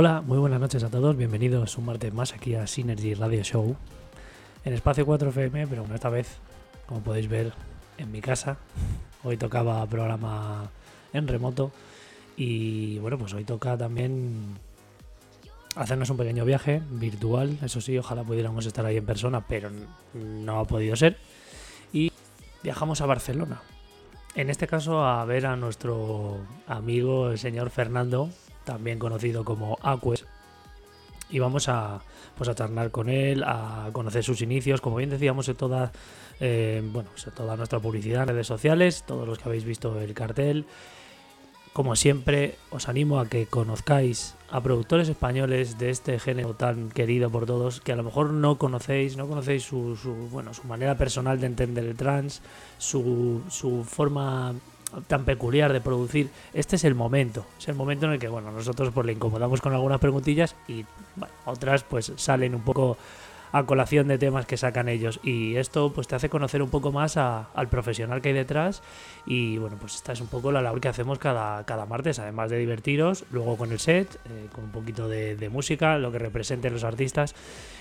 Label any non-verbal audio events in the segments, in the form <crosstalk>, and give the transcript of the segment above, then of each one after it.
Hola, muy buenas noches a todos. Bienvenidos un martes más aquí a Synergy Radio Show en espacio 4FM, pero bueno, esta vez, como podéis ver, en mi casa. Hoy tocaba programa en remoto y bueno, pues hoy toca también hacernos un pequeño viaje virtual. Eso sí, ojalá pudiéramos estar ahí en persona, pero no ha podido ser. Y viajamos a Barcelona. En este caso a ver a nuestro amigo el señor Fernando, también conocido como Aques. Y vamos a, pues a charlar con él, a conocer sus inicios, como bien decíamos en toda, eh, bueno, pues toda nuestra publicidad en redes sociales, todos los que habéis visto el cartel. Como siempre, os animo a que conozcáis a productores españoles de este género tan querido por todos, que a lo mejor no conocéis, no conocéis su, su bueno, su manera personal de entender el trans, su, su forma tan peculiar de producir, este es el momento. Es el momento en el que, bueno, nosotros pues le incomodamos con algunas preguntillas y otras pues salen un poco a colación de temas que sacan ellos. Y esto pues te hace conocer un poco más al profesional que hay detrás. Y bueno, pues esta es un poco la labor que hacemos cada, cada martes, además de divertiros, luego con el set, eh, con un poquito de, música, lo que representen los artistas.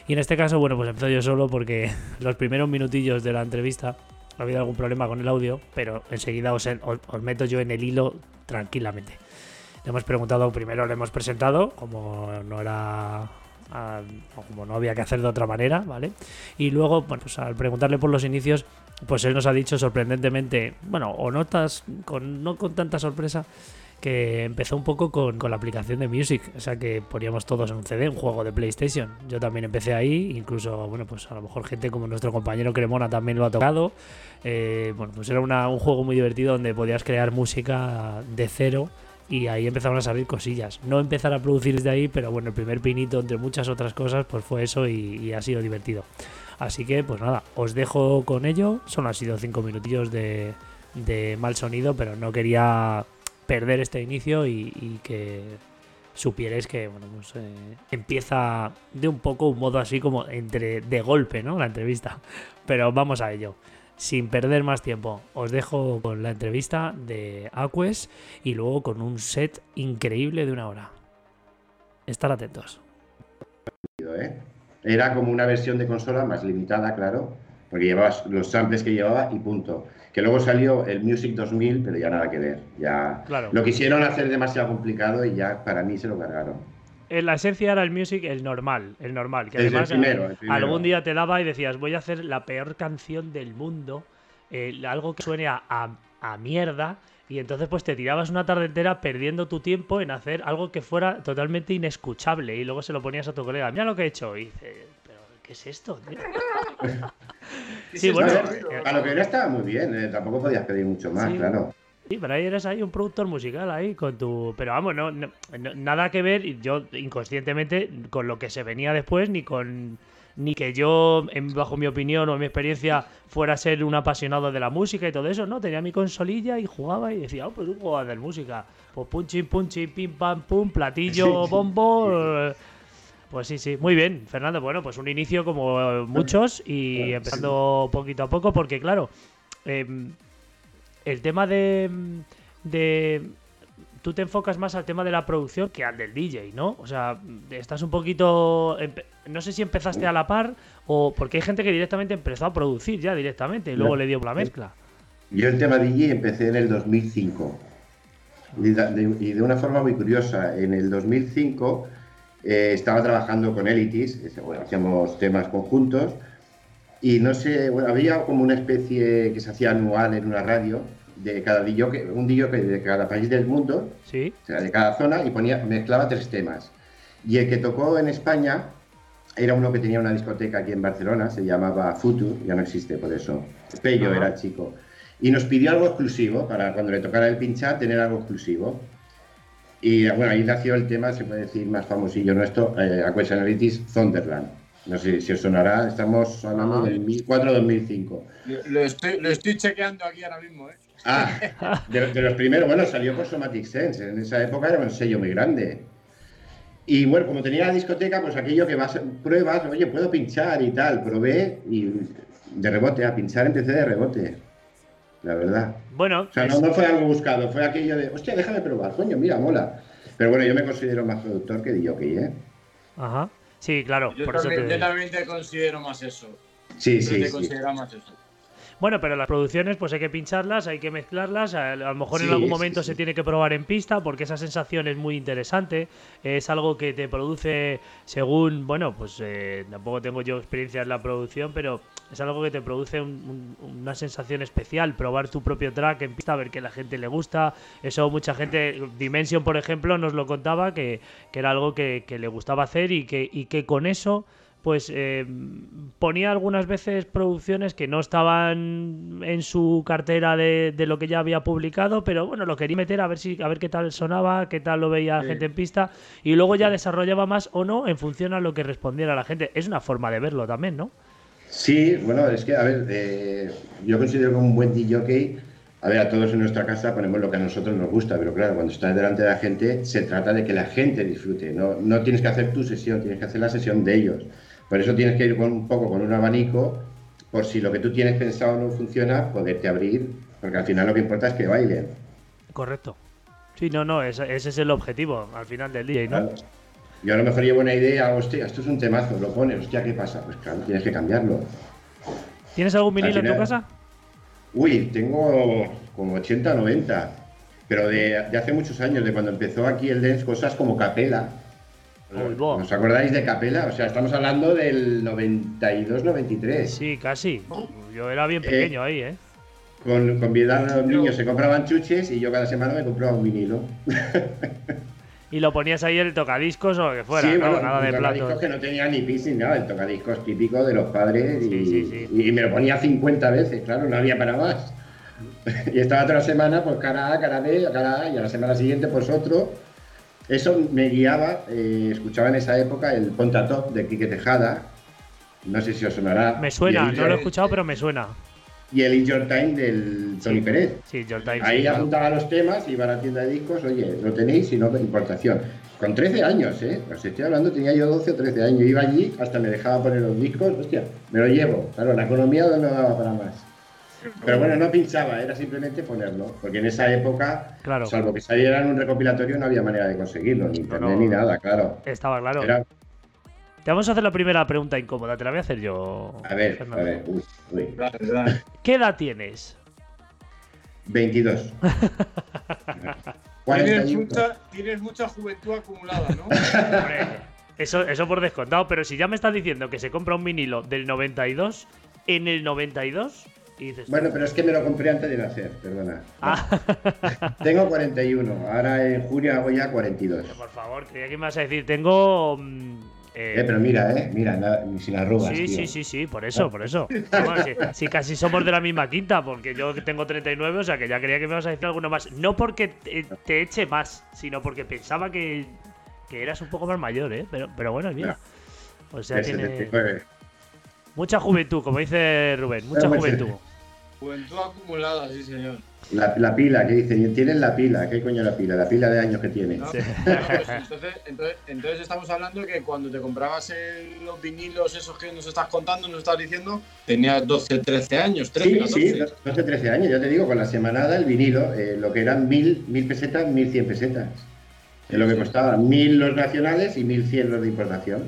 Y en este caso, bueno, pues empiezo yo solo porque <laughs> los primeros minutillos de la entrevista ha habido algún problema con el audio, pero enseguida os, os, meto yo en el hilo tranquilamente. Le hemos preguntado, primero le hemos presentado, como no era como no había que hacer de otra manera, ¿vale? Y luego, bueno, pues al preguntarle por los inicios, pues él nos ha dicho sorprendentemente, bueno, o notas con, no con tanta sorpresa, que empezó un poco con, con, la aplicación de Music, o sea que poníamos todos en un CD, un juego de PlayStation. Yo también empecé ahí, incluso, bueno, pues a lo mejor gente como nuestro compañero Cremona también lo ha tocado. Eh, bueno, pues era un juego muy divertido donde podías crear música de cero y ahí empezaron a salir cosillas. No empezar a producir desde ahí, pero bueno, el primer pinito, entre muchas otras cosas, pues fue eso y, ha sido divertido. Así que, pues nada, os dejo con ello. Solo han sido cinco minutillos de mal sonido, pero no quería perder este inicio y, que supierais que bueno, pues, eh, empieza de un poco un modo así como entre de golpe, ¿no? La entrevista. <laughs> Pero vamos a ello. Sin perder más tiempo, os dejo con la entrevista de Aques y luego con un set increíble de una hora. Estar atentos. ¿eh? Era como una versión de consola más limitada, claro, porque llevabas los samples que llevaba y punto que luego salió el Music 2000, pero ya nada que ver. Ya lo quisieron hacer demasiado complicado y ya para mí se lo cargaron. En la esencia era el music el normal, el normal, que además algún día te daba y decías, voy a hacer la peor canción del mundo, eh, algo que suene a, a, mierda, y entonces pues te tirabas una tarde entera perdiendo tu tiempo en hacer algo que fuera totalmente inescuchable, y luego se lo ponías a tu colega, mira lo que he hecho, y dices, pero ¿qué es esto? <laughs> sí, bueno. A lo que era estaba muy bien, eh, tampoco podías pedir mucho más, claro. Sí, pero ahí eres ahí un productor musical ahí con tu. Pero vamos, no, nada que ver, yo inconscientemente, con lo que se venía después, ni con. Ni que yo, bajo mi opinión o mi experiencia, fuera a ser un apasionado de la música y todo eso, no. Tenía mi consolilla y jugaba y decía, oh, pues tú jugabas de música. Pues punchi, punchi, pim, pam, pum, platillo, bombo. Pues sí, sí, muy bien, Fernando. Bueno, pues un inicio como muchos y empezando poquito a poco, porque claro, em, el tema de, de. Tú te enfocas más al tema de la producción que al del DJ, ¿no? O sea, estás un poquito. No sé si empezaste a la par o. Porque hay gente que directamente empezó a producir ya directamente y luego le dio la mezcla. Yo el tema DJ empecé en el 2005. Y y de una forma muy curiosa. En el 2005 eh, estaba trabajando con Elitis, hacíamos temas conjuntos, y no sé, había como una especie que se hacía anual en una radio de cada DJ, un DJ de cada país del mundo, ¿Sí? de cada zona, y ponía, mezclaba tres temas. Y el que tocó en España era uno que tenía una discoteca aquí en Barcelona, se llamaba Futu, ya no existe por eso. Pello era chico. Y nos pidió algo exclusivo para cuando le tocara el pinchar tener algo exclusivo. Y bueno, ahí nació el tema, se puede decir, más famosillo nuestro, eh, Analytics Thunderland. No sé si os sonará, estamos hablando del 2004-2005. Lo estoy, lo estoy chequeando aquí ahora mismo, ¿eh? Ah, <laughs> de, los primeros, bueno, salió por Somatic Sense, en esa época era un sello muy grande. Y bueno, como tenía la discoteca, pues aquello que vas, pruebas, oye, puedo pinchar y tal, probé y de rebote, a pinchar empecé de rebote la verdad. Bueno. O sea, no, fue algo buscado, fue aquello de, hostia, déjame probar, coño, mira, mola. Pero bueno, yo me considero más productor que DJ, ¿eh? Ajá. Sí, claro. Yo, por eso también, te- yo también te considero más eso. Sí, Yo sí, te sí. considero más eso. Bueno, pero las producciones pues hay que pincharlas, hay que mezclarlas, a, a lo mejor en algún momento sí. se tiene que probar en pista porque esa sensación es muy interesante, es algo que te produce según, bueno, pues eh, tampoco tengo yo experiencia en la producción, pero es algo que te produce un- un- una sensación especial, probar tu propio track en pista, ver que a la gente le gusta, eso mucha gente, Dimension por ejemplo nos lo contaba que, que era algo que, que le gustaba hacer y que, y que con eso pues eh, ponía algunas veces producciones que no estaban en su cartera de, de lo que ya había publicado, pero bueno, lo quería meter a ver si a ver qué tal sonaba, qué tal lo veía la Sí. gente en pista y luego ya desarrollaba más o no en función a lo que respondiera la gente. Es una forma de verlo también, ¿no? Sí, bueno, es que, a ver, eh, yo considero que un buen DJ, a ver, a todos en nuestra casa ponemos lo que a nosotros nos gusta, pero claro, cuando estás delante de la gente, se trata de que la gente disfrute, no, no tienes que hacer tu sesión, tienes que hacer la sesión de ellos. Por eso tienes que ir con, un poco con un abanico, por si lo que tú tienes pensado no funciona, poderte abrir, porque al final lo que importa es que bailen. Correcto. Sí, no, no, ese, ese es el objetivo al final del DJ, ¿no? Claro. Yo a lo mejor llevo una idea, hostia, esto es un temazo, lo pones, hostia, ¿qué pasa? Pues claro, tienes que cambiarlo. ¿Tienes algún vinilo en tu casa? Uy, tengo como 80 o 90, pero de, de hace muchos años, de cuando empezó aquí el dance, cosas como Capela. ¿Os acordáis de Capela? O sea, estamos hablando del 92-93. Sí, casi. Yo era bien Eh, pequeño ahí, ¿eh? Con, con mi edad los niños se compraban chuches y yo cada semana me compraba un vinilo. <laughs> Y lo ponías ahí en el tocadiscos o lo que fuera, sí, ¿no? bueno, Nada de tocadiscos platos. que no tenía ni pis ni nada, el tocadiscos típico de los padres y, Sí, sí, sí. y me lo ponía 50 veces, claro, no había para más. <laughs> y estaba toda la semana, pues cara A, cara B, cara A, y a la semana siguiente, pues otro. Eso me guiaba, eh, escuchaba en esa época el Ponta Top de Quique Tejada, no sé si os sonará. Me suena, no lo he escuchado, pero me suena. y el In Your Time del Tony Sí. Pérez. Sí, John Time. Ahí sí, claro. apuntaba los temas, iba a la tienda de discos, oye, lo tenéis y no importación. Con 13 años, ¿eh? Os estoy hablando, tenía yo 12 o 13 años. Iba allí, hasta me dejaba poner los discos, hostia, me lo llevo. Claro, la economía no me daba para más. Pero bueno, no pinchaba, era simplemente ponerlo. Porque en esa época, Claro. salvo que saliera en un recopilatorio, no había manera de conseguirlo, ni internet no. ni nada, claro. Estaba claro. Era, Te vamos a hacer la primera pregunta incómoda, te la voy a hacer yo. a ver, a ver, uy, uy. ¿Qué edad tienes? 22. <laughs> Tienes 41. mucha, tienes mucha juventud acumulada, ¿no? Hombre, eso, eso por descontado, pero si ya me estás diciendo que se compra un vinilo del 92 en el 92 y dices, Bueno, pero es que me lo compré antes de nacer, perdona. ah, <laughs> Tengo 41, ahora en junio hago ya 42. por favor, creía que me vas a decir, tengo mm, eh, Eh, pero mira, eh, mira, nada, sin arrugas. Sí, tío. sí, sí, sí, por eso, por eso. Bueno, sí, casi somos de la misma quinta, porque yo tengo 39, o sea que ya creía que me ibas a decir alguno más. No porque te, te eche más, sino porque pensaba que, que eras un poco más mayor, ¿eh? Pero, pero bueno, mira. O sea, tiene 79. mucha juventud, como dice Rubén, mucha Pero juventud. Juventud acumulada, sí, señor. La, la pila, que dicen, tienes la pila, ¿qué coño la pila? La pila de años que tiene. ¿no? Sí. <laughs> Bueno, pues entonces, entonces, entonces estamos hablando que cuando te comprabas el- los vinilos esos que nos estás contando, nos estás diciendo, tenías 12, 13 años, 13, Sí, 14. sí, 12, 13 años, yo te digo, con la semanada el vinilo, eh, lo que eran mil, mil pesetas, mil cien pesetas. Es lo que costaba, mil los nacionales y mil cien los de importación.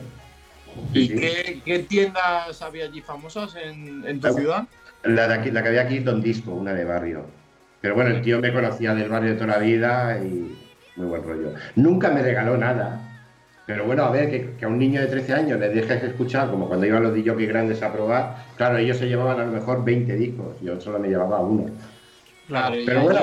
¿Y Sí. qué, qué tiendas había allí famosas en, en tu ciudad? La, de aquí, la que había aquí es Don Disco, una de barrio. Pero bueno, el tío me conocía del barrio de toda la vida y muy buen rollo. Nunca me regaló nada. Pero bueno, a ver, que, que a un niño de 13 años le dejes escuchar, como cuando iban los DJs grandes a probar, claro, ellos se llevaban a lo mejor 20 discos, yo solo me llevaba uno. Claro. y pero bueno.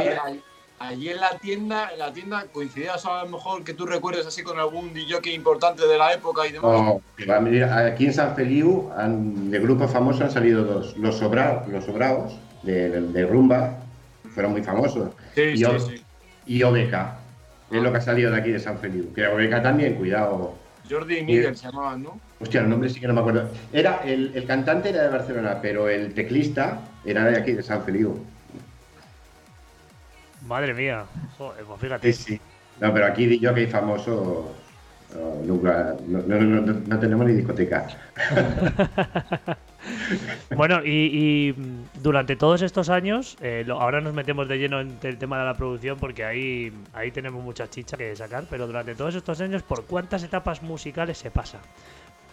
Allí- en la tienda, en la tienda coincidías a lo mejor que tú recuerdes así con algún DJ importante de la época y demás. O, que va a venir- aquí en San Feliu, han- de grupos famosos han salido dos. Los, Sobra- los Sobraos, de, de- de Rumba, fueron muy famosos. sí, y sí, o- sí. Y OBK, es lo que ha salido de aquí de San Feliu. Que OBK también, cuidado. Jordi y Miguel se llamaban, ¿no? Hostia, el nombre sí que no me acuerdo. Era, el, el cantante era de Barcelona, pero el teclista era de aquí, de San Feliu. Madre mía. Joder, pues fíjate. sí. No, pero aquí yo que hay famosos. nunca, no, tenemos ni discoteca. <laughs> bueno, y, durante todos estos años, eh, ahora nos metemos de lleno en el tema de la producción porque ahí, ahí tenemos mucha chicha que sacar, pero durante todos estos años, ¿por cuántas etapas musicales se pasa?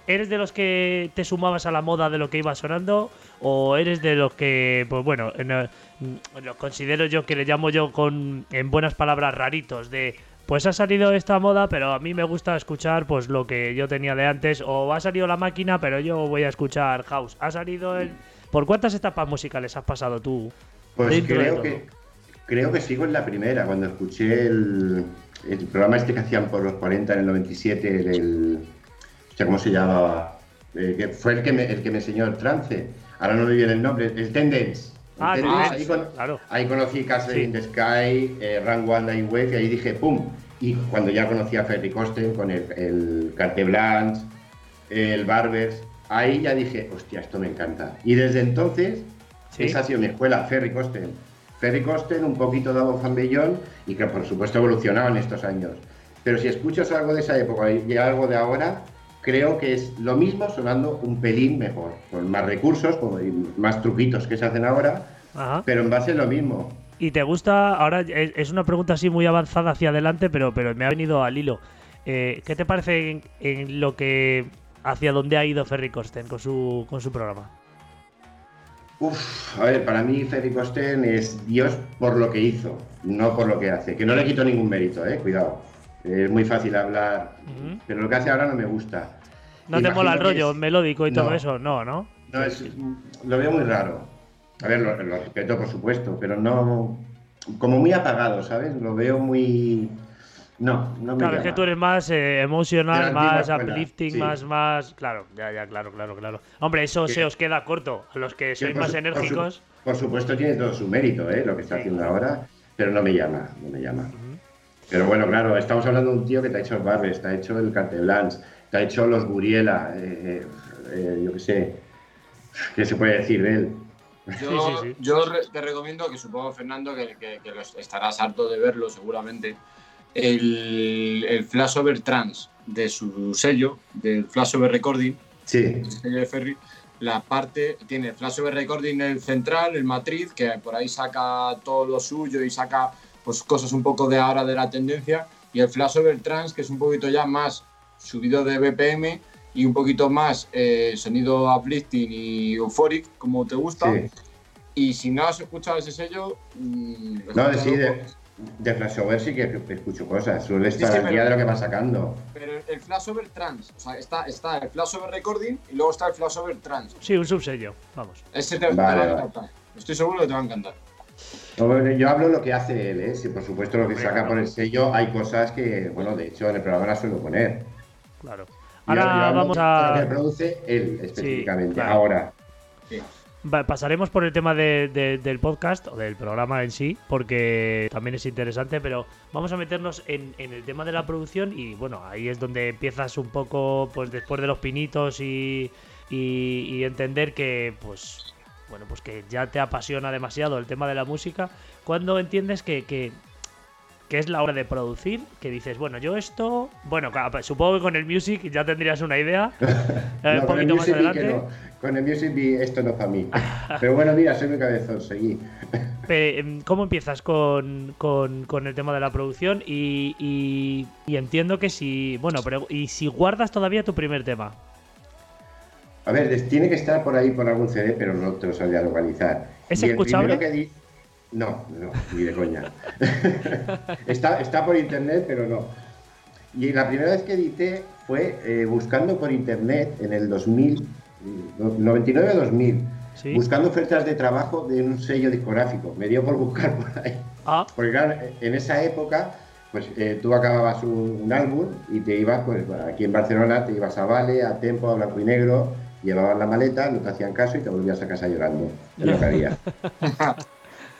¿Eres de los que te sumabas a la moda de lo que iba sonando? ¿O eres de los que, pues bueno, mm, lo considero yo que le llamo yo con, en buenas palabras, raritos, de pues ha salido esta moda, pero a mí me gusta escuchar pues lo que yo tenía de antes, o ha salido la máquina, pero yo voy a escuchar house. Ha salido el... ¿Por cuántas etapas musicales has pasado tú? Pues creo que, creo que sigo en la primera, cuando escuché el, programa este que hacían por los 40 en el 97, el... ¿Cómo se llamaba? Eh, que fue el que, me, el que me enseñó el trance. Ahora no me viene el nombre, el Tendence. Ah, ahí, claro. ahí, conocí Castle in the Sky, eh, Run One Night Wave y ahí dije ¡pum! Y cuando ya conocí a Ferry Costen con el, el Carte Blanche, el Barbers, ahí ya dije, hostia, esto me encanta. Y desde entonces, esa ha sido mi escuela, Ferry Costen. Ferry Costen, un poquito de Fan Fambellón y que por supuesto evolucionado en estos años. Pero si escuchas algo de esa época y algo de ahora, creo que es lo mismo sonando un pelín mejor, con más recursos, con más truquitos que se hacen ahora, pero en base a lo mismo. ¿Y te gusta? Ahora es una pregunta así muy avanzada hacia adelante, pero, pero me ha venido al hilo. Eh, ¿Qué te parece en, lo que hacia dónde ha ido Ferry Costen con su, con su programa? Uf, a ver, para mí Ferry Costen es Dios por lo que hizo, no por lo que hace. Que no le quito ningún mérito, eh, cuidado. Es muy fácil hablar, pero lo que hace ahora no me gusta. ¿No te mola el rollo melódico y todo eso? No, ¿no? No, es, lo veo muy raro. A ver, lo, respeto, por supuesto, pero no. Como muy apagado, ¿sabes? Lo veo muy. No, no me Claro, es que tú eres más eh, emocional, más uplifting, más, más. Claro, ya, ya, claro, claro, claro. Hombre, eso se os queda corto. A los que sois más enérgicos. Por, supuesto, tiene todo su mérito, ¿eh? Lo que está haciendo ahora, pero no me llama, no me llama. Pero bueno, claro, estamos hablando de un tío que te ha hecho el Barbes, te ha hecho el Carteblans, te ha hecho los Guriela, eh, eh, yo qué sé, ¿qué se puede decir de él? Yo, te recomiendo, que supongo, Fernando, que, que, estarás harto de verlo seguramente, el, el Flashover Trans de su sello, del Flashover Recording, sí. sello de Ferry, la parte, tiene Flashover Recording el central, el matriz, que por ahí saca todo lo suyo y saca pues cosas un poco de ahora de la tendencia, y el Flashover Trans, que es un poquito ya más subido de BPM y un poquito más eh, sonido uplifting y euphoric, como te gusta. Y si no has escuchado ese sello... Mm, no, sí, de, de, Flashover sí que escucho cosas, suele estar al día de lo que va sacando. Pero el Flashover Trans, o sea, está, está el Flashover Recording y luego está el Flashover Trans. Sí, un subsello, vamos. Ese te, va a encantar. Estoy seguro que te va a encantar. Yo hablo lo que hace él, ¿eh? Si por supuesto lo que saca por el sello, hay cosas que, bueno, de hecho en el programa las suelo poner. Claro. Ahora vamos a. Lo que produce él específicamente, ahora. Pasaremos por el tema del podcast o del programa en sí, porque también es interesante, pero vamos a meternos en, el tema de la producción y bueno, ahí es donde empiezas un poco, pues después de los pinitos y, y entender que, pues, bueno, pues que ya te apasiona demasiado el tema de la música, cuando entiendes que, que, es la hora de producir, que dices, bueno, yo esto, bueno, supongo que con el music ya tendrías una idea, <laughs> eh, un poquito más adelante. Con el music esto no es para mí. <laughs> Pero bueno, mira, soy mi cabezón, seguí. Em, ¿Cómo empiezas con, el tema de la producción? Y, y, entiendo que si, bueno, pero ¿y si guardas todavía tu primer tema? A ver, tiene que estar por ahí por algún CD, pero no te lo sabía localizar. ¿Es escuchable? Que No, no, ni de coña. <laughs> está, está por internet, pero no. Y la primera vez que edité fue eh, buscando por internet en el 2000, 99-2000, buscando ofertas de trabajo de un sello discográfico. Me dio por buscar <laughs> por ahí. Ah. Porque claro, en esa época, pues eh, tú acababas un, álbum y te ibas, pues aquí en Barcelona, te ibas a Vale, a Tempo, a Blanco y Negro, llevaban la maleta, no te hacían caso y te volvías a casa llorando. Es lo que había. <laughs>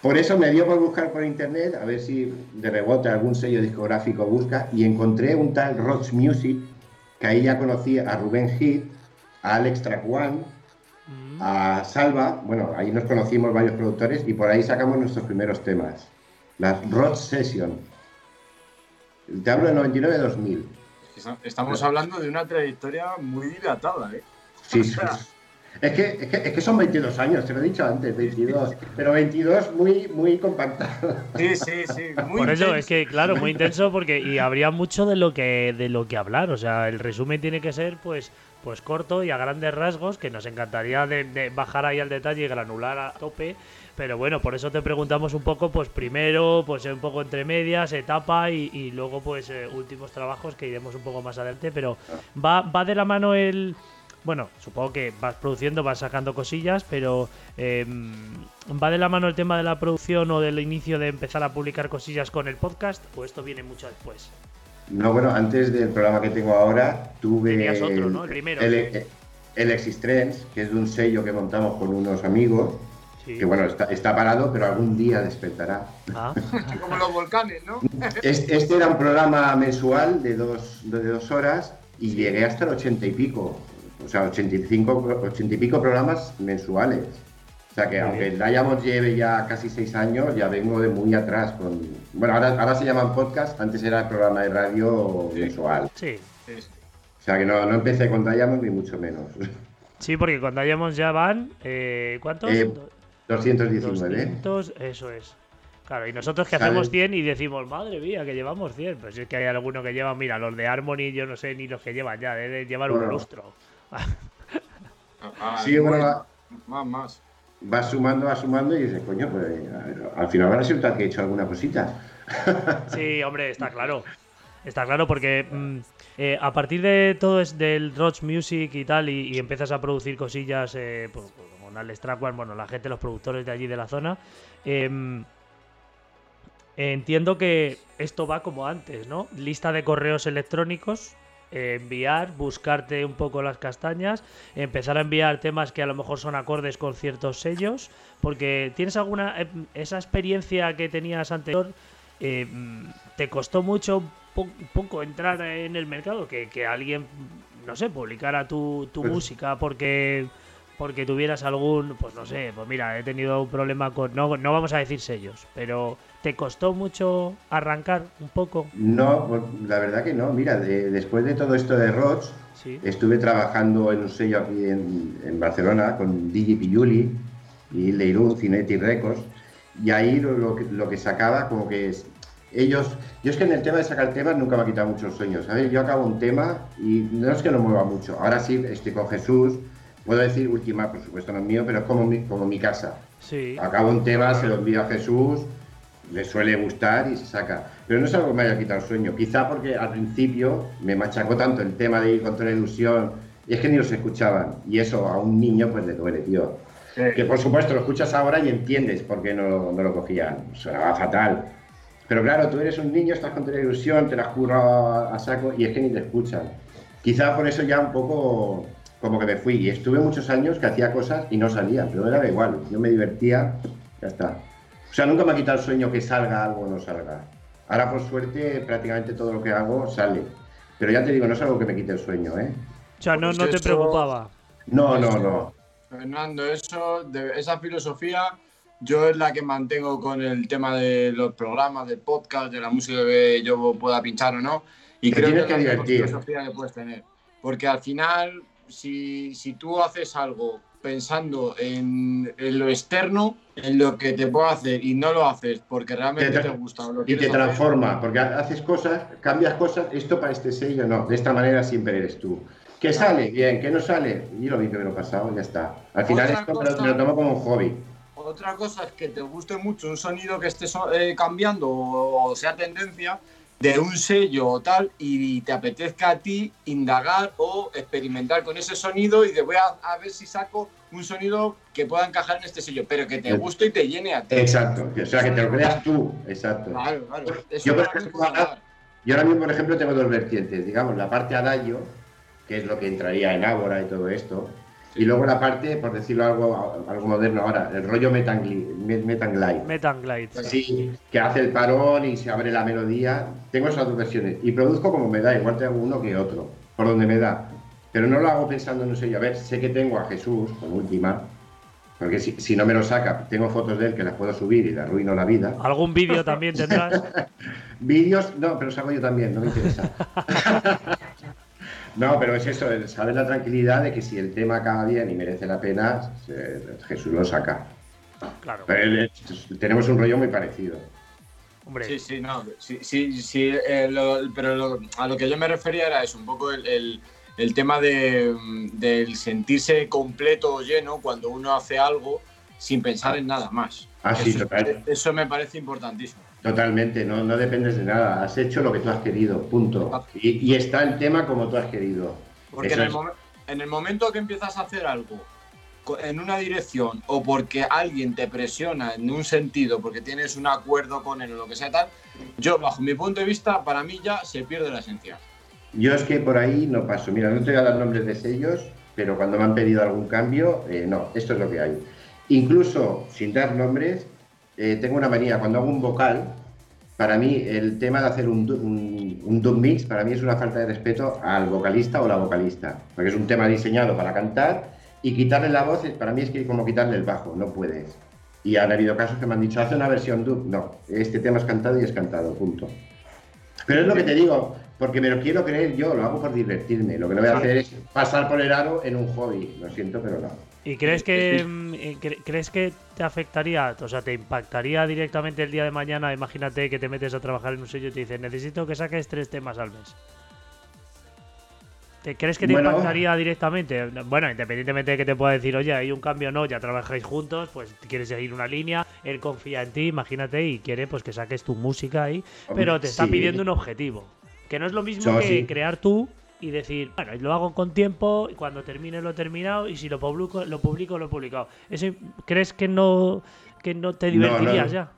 Por eso me dio por buscar por internet, a ver si de rebote algún sello discográfico busca, y encontré un tal Rock Music, que ahí ya conocí a Rubén Heath, a Alex Tracuan, mm. a Salva, bueno, ahí nos conocimos varios productores y por ahí sacamos nuestros primeros temas. Las Rock Session. Te hablo del 99-2000. Estamos hablando de una trayectoria muy dilatada, ¿eh? Sí, sí. Es que, es, que, es que, son 22 años, te lo he dicho antes, 22. Pero 22 muy, muy compactado. Sí, sí, sí. Muy Por eso es que, claro, muy intenso porque y habría mucho de lo que de lo que hablar. O sea, el resumen tiene que ser, pues, pues corto y a grandes rasgos, que nos encantaría de, bajar ahí al detalle y granular a tope. Pero bueno, por eso te preguntamos un poco, pues primero, pues un poco entre medias, etapa y, luego pues eh, últimos trabajos que iremos un poco más adelante. Pero va, va de la mano el, bueno, supongo que vas produciendo, vas sacando cosillas, pero em, ¿va de la mano el tema de la producción o del inicio de empezar a publicar cosillas con el podcast o esto viene mucho después? No, bueno, antes del programa que tengo ahora tuve Tenías otro, ¿no? El primero. El, el Existrends, que es de un sello que montamos con unos amigos, que bueno, está, parado, pero algún día despertará. Ah. <laughs> Como los volcanes, ¿no? <laughs> Este, este, era un programa mensual de dos, de dos horas y llegué hasta el ochenta y pico o sea, 85, 80 y pico programas mensuales. O sea que aunque el Diamond lleve ya casi seis años, ya vengo de muy atrás. Con, bueno, ahora, ahora se llaman podcast, antes era el programa de radio mensual. Sí. O sea que no, no empecé con Diamond ni mucho menos. Sí, porque con Diamond ya van, eh, ¿cuántos? 219. Eh, 200, eso es. Claro, y nosotros que hacemos 100 y decimos, madre mía, que llevamos 100. Pues es que hay alguno que lleva, mira, los de Harmony, yo no sé ni los que llevan ya, deben llevar un lustro. Ah, sí, bueno, más, más. Va sumando, va sumando y dices, coño, pues al final va a resultar que he hecho alguna cosita. <laughs> sí, hombre, está claro. Está claro porque mm, eh, a partir de todo es del Roach Music y tal, y, empiezas a producir cosillas eh, pues, pues, como Alex Trackwell, bueno, la gente, los productores de allí de la zona. Em, entiendo que esto va como antes, ¿no? Lista de correos electrónicos enviar, buscarte un poco las castañas, empezar a enviar temas que a lo mejor son acordes con ciertos sellos, porque tienes alguna eh, esa experiencia que tenías anterior, eh, te costó mucho poco entrar en el mercado, que, que alguien, no sé, publicara tu, tu pues música porque porque tuvieras algún, pues no sé, pues mira, he tenido un problema con, no, no vamos a decir sellos, pero ¿te costó mucho arrancar un poco? No, pues la verdad que no. Mira, después de todo esto de Roach, estuve trabajando en un sello aquí en, Barcelona con DJ Piyuli y Leirun, Cinetti Records, y ahí lo, lo, que, sacaba como que es, ellos, yo es que en el tema de sacar temas nunca me ha quitado muchos sueños, ¿sabes? Yo acabo un tema y no es que no mueva mucho. Ahora sí, estoy con Jesús, puedo decir última, por supuesto no es mío, pero es como mi, como mi casa. Sí. Acabo un tema, se lo envío a Jesús, le suele gustar y se saca. Pero no es algo que me haya quitado el sueño. Quizá porque al principio me machacó tanto el tema de ir con toda la ilusión y es que ni los escuchaban. Y eso a un niño pues le duele, tío. Que por supuesto lo escuchas ahora y entiendes por qué no, no lo cogían. Sonaba fatal. Pero claro, tú eres un niño, estás con toda la ilusión, te la juro a, a saco y es que ni te escuchan. Quizá por eso ya un poco como que me fui y estuve muchos años que hacía cosas y no salía, pero era igual, yo me divertía, ya está. O sea, nunca me ha quitado el sueño que salga algo o no salga. Ahora, por suerte, prácticamente todo lo que hago sale. Pero ya te digo, no es algo que me quite el sueño, ¿eh? O sea, no, no te preocupaba. No, no, no. Fernando, eso, de, esa filosofía yo es la que mantengo con el tema de los programas, del podcast, de la música que yo pueda pinchar o no. Y creo que, es la filosofía que puedes tener. Porque al final si, si tú haces algo pensando en, lo externo, en lo que te puedo hacer y no lo haces porque realmente te, gusta. y te transforma, porque haces cosas, cambias cosas, esto para este sello no, de esta manera siempre eres tú. ¿Qué sale? Bien, ¿qué no sale? Y lo vi que me lo pasado, ya está. Al final esto me, lo, tomo como un hobby. Otra cosa es que te guste mucho un sonido que esté eh, cambiando o sea tendencia, de un sello o tal y te apetezca a ti indagar o experimentar con ese sonido y de voy a, ver si saco un sonido que pueda encajar en este sello, pero que te guste y te llene a ti. Exacto, o sea, que te lo creas tú, exacto. Claro, claro. yo, ahora, mismo, por ejemplo, tengo dos vertientes, digamos, la parte adagio, que es lo que entraría en Ágora y todo esto, y luego la parte, por decirlo algo, algo moderno ahora, el rollo Metanglide. Metanglide. Sí, que hace el parón y se abre la melodía. Tengo esas dos versiones. Y produzco como me da, igual tengo uno que otro, por donde me da. Pero no lo hago pensando en un sello. A ver, sé que tengo a Jesús con última, porque si, si, no me lo saca, tengo fotos de él que las puedo subir y le arruino la vida. ¿Algún vídeo también tendrás? <laughs> Vídeos, no, pero los hago yo también, no me interesa. <laughs> No, pero es eso, saber la tranquilidad de que si el tema acaba bien y merece la pena, Jesús lo saca. Claro. tenemos un rollo muy parecido. Hombre. Sí, sí, no. Sí, sí, sí eh, pero a lo que yo me refería era eso, un poco el, tema de, del sentirse completo o lleno cuando uno hace algo sin pensar en nada más. Ah, sí, eso, eso me parece importantísimo. Totalmente, no, no dependes de nada. Has hecho lo que tú has querido, punto. Y, está el tema como tú has querido. Porque en el, en el, momento que empiezas a hacer algo en una dirección o porque alguien te presiona en un sentido, porque tienes un acuerdo con él o lo que sea tal, yo, bajo mi punto de vista, para mí ya se pierde la esencia. Yo es que por ahí no paso. Mira, no te voy a dar nombres de sellos, pero cuando me han pedido algún cambio, eh, no, esto es lo que hay. Incluso sin dar nombres, eh, tengo una manía, cuando hago un vocal, para mí el tema de hacer un, un, dub mix, para mí es una falta de respeto al vocalista o la vocalista, porque es un tema diseñado para cantar y quitarle la voz, para mí es que como quitarle el bajo, no puedes. Y han habido casos que me han dicho, hace una versión dub, no, este tema es cantado y es cantado, punto. Pero es lo que te digo, porque me lo quiero creer yo, lo hago por divertirme, lo que no voy a hacer es pasar por el aro en un hobby, lo siento, pero no. ¿Y crees que mm, eh, crees que te afectaría, o sea, te impactaría directamente el día de mañana? Imagínate que te metes a trabajar en un sello y te dicen, necesito que saques tres temas al mes. ¿Te crees que te impactaría directamente? Bueno, independientemente de que te pueda decir, oye, hay un cambio o no, ya trabajáis juntos, pues quieres seguir una línea, él confía en ti, imagínate, y quiere pues que saques tu música ahí, pero te está pidiendo un objetivo. Que no es lo mismo que crear tú y decir, bueno, lo hago con tiempo y cuando termine lo he terminado y si lo publico, lo publico, lo he publicado. ¿Eso, ¿Crees que no, que no te divertirías ya?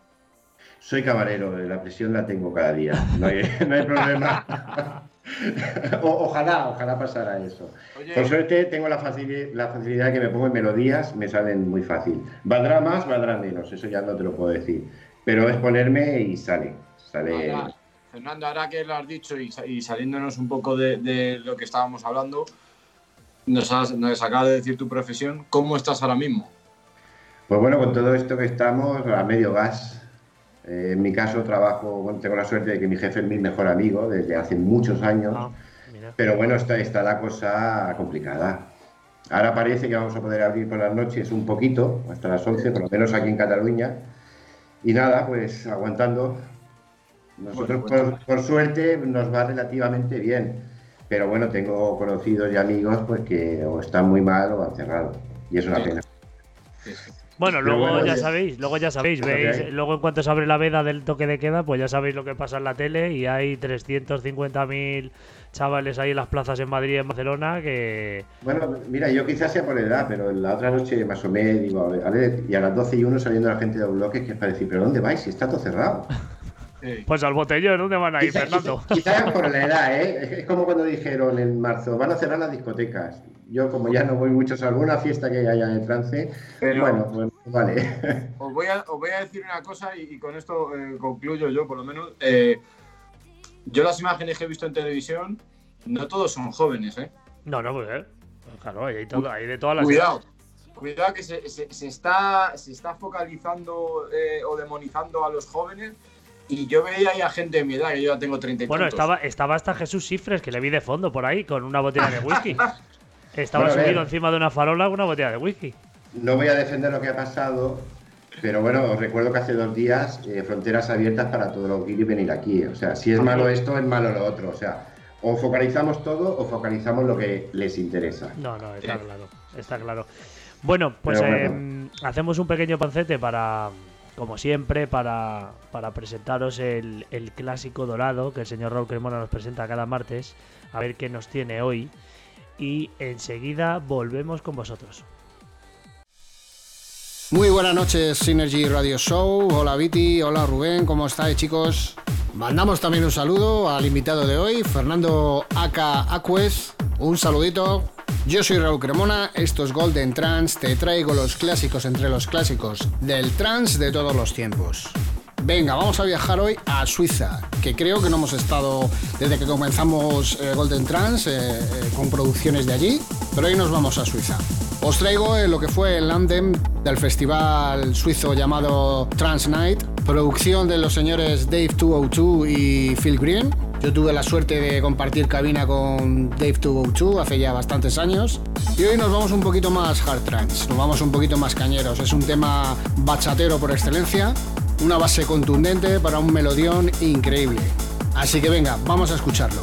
Soy camarero, la presión la tengo cada día, no hay, <laughs> problema. ojalá, ojalá pasara eso. Por suerte tengo la, la facilidad que me pongo en melodías, me salen muy fácil. Valdrá más, valdrá menos, eso ya no te lo puedo decir. Pero es ponerme y sale. sale... Fernando, ahora que lo has dicho y, saliéndonos un poco de, lo que estábamos hablando, nos, has, nos acaba de decir tu profesión. ¿Cómo estás ahora mismo? Pues bueno, con todo esto que estamos a medio gas. Eh, en mi caso trabajo, tengo la suerte de que mi jefe es mi mejor amigo desde hace muchos años. Ah, pero bueno, está, está la cosa complicada. Ahora parece que vamos a poder abrir por las noches un poquito, hasta las 11, por lo menos aquí en Cataluña. Y nada, pues aguantando, nosotros, por, suerte, nos va relativamente bien. Pero bueno, tengo conocidos y amigos pues que o están muy mal o han cerrado. Y es una pena. Bueno, luego ya sabéis, luego ya sabéis, veis, luego en cuanto se abre la veda del toque de queda, pues ya sabéis lo que pasa en la tele y hay 350.000 chavales ahí en las plazas en Madrid y en Barcelona que... Bueno, mira, yo quizás sea por edad, pero la otra noche me asomé digo, a ver, y a las 12 y 1 saliendo la gente de los bloques que es para decir, pero ¿dónde vais? Si está todo cerrado. <laughs> Pues al botellón, ¿dónde van a ir, Fernando? Quizás por la edad, ¿eh? Es como cuando dijeron en marzo, van a cerrar las discotecas. Yo, como ya no voy mucho a alguna fiesta que haya en trance, bueno, pues vale. <laughs> Os voy, a, os voy a decir una cosa y, con esto eh, concluyo yo, por lo menos. Eh, yo las imágenes que he visto en televisión, no todos son jóvenes, ¿eh? No, no, pues, eh, pues claro, hay, todo, hay de todas las Cuidado. Cuidado que se, se, está, se está focalizando o demonizando a los jóvenes y yo veía ahí a gente de mi edad, que yo ya tengo 30 y Bueno, estaba, estaba hasta Jesús Cifres, que le vi de fondo por ahí, con una botella de whisky. <laughs> estaba subido encima de una farola con una botella de whisky. No voy a defender lo que ha pasado, pero bueno, os recuerdo que hace dos días eh, fronteras abiertas para todo lo que quiere venir aquí. O sea, si es malo esto, es malo lo otro. O sea, o focalizamos todo o focalizamos lo que les interesa. No, no, está claro. Está claro. Bueno, pues em, hacemos un pequeño pancete para como siempre, para, presentaros el, clásico dorado que el señor Raúl Cremona nos presenta cada martes, a ver qué nos tiene hoy. Y enseguida volvemos con vosotros. Muy buenas noches, Synergy Radio Show. Hola Viti, hola Rubén, ¿cómo estáis chicos? Mandamos también un saludo al invitado de hoy, Fernando Aka Acues. Un saludito. Yo soy Raúl Cremona, esto es Golden Trans, te traigo los clásicos entre los clásicos del trans de todos los tiempos. Venga, vamos a viajar hoy a Suiza, que creo que no hemos estado desde que comenzamos eh, Golden Trans eh, eh, con producciones de allí, pero hoy nos vamos a Suiza. Os traigo lo que fue el Landem del festival suizo llamado Trans Night, producción de los señores Dave 202 y Phil Green Yo tuve la suerte de compartir cabina con Dave 202 hace ya bastantes años. Y hoy nos vamos un poquito más hard trance, nos vamos un poquito más cañeros. Es un tema bachatero por excelencia, una base contundente para un melodión increíble. Así que venga, vamos a escucharlo.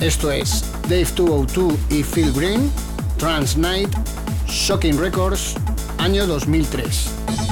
Esto es Dave 202 y Phil Green, Trans Night, Shocking Records, año 2003.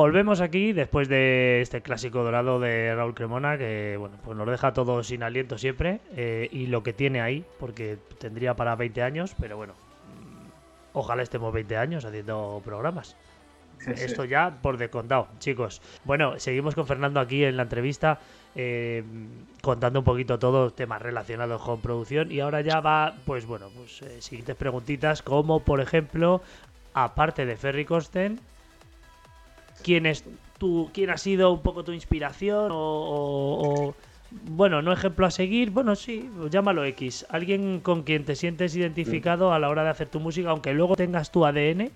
Volvemos aquí después de este clásico dorado de Raúl Cremona, que bueno, pues nos deja todos sin aliento siempre. Eh, y lo que tiene ahí, porque tendría para 20 años, pero bueno, mm, ojalá estemos 20 años haciendo programas. Esto ya por descontado, chicos. Bueno, seguimos con Fernando aquí en la entrevista, eh, contando un poquito todos temas relacionados con producción. Y ahora ya va, pues bueno, pues eh, siguientes preguntitas, como por ejemplo, aparte de Ferry Kosten, quién es tu, quién ha sido un poco tu inspiración o, bueno, no ejemplo a seguir, bueno, sí, llámalo X. Alguien con quien te sientes identificado a la hora de hacer tu música, aunque luego tengas tu ADN,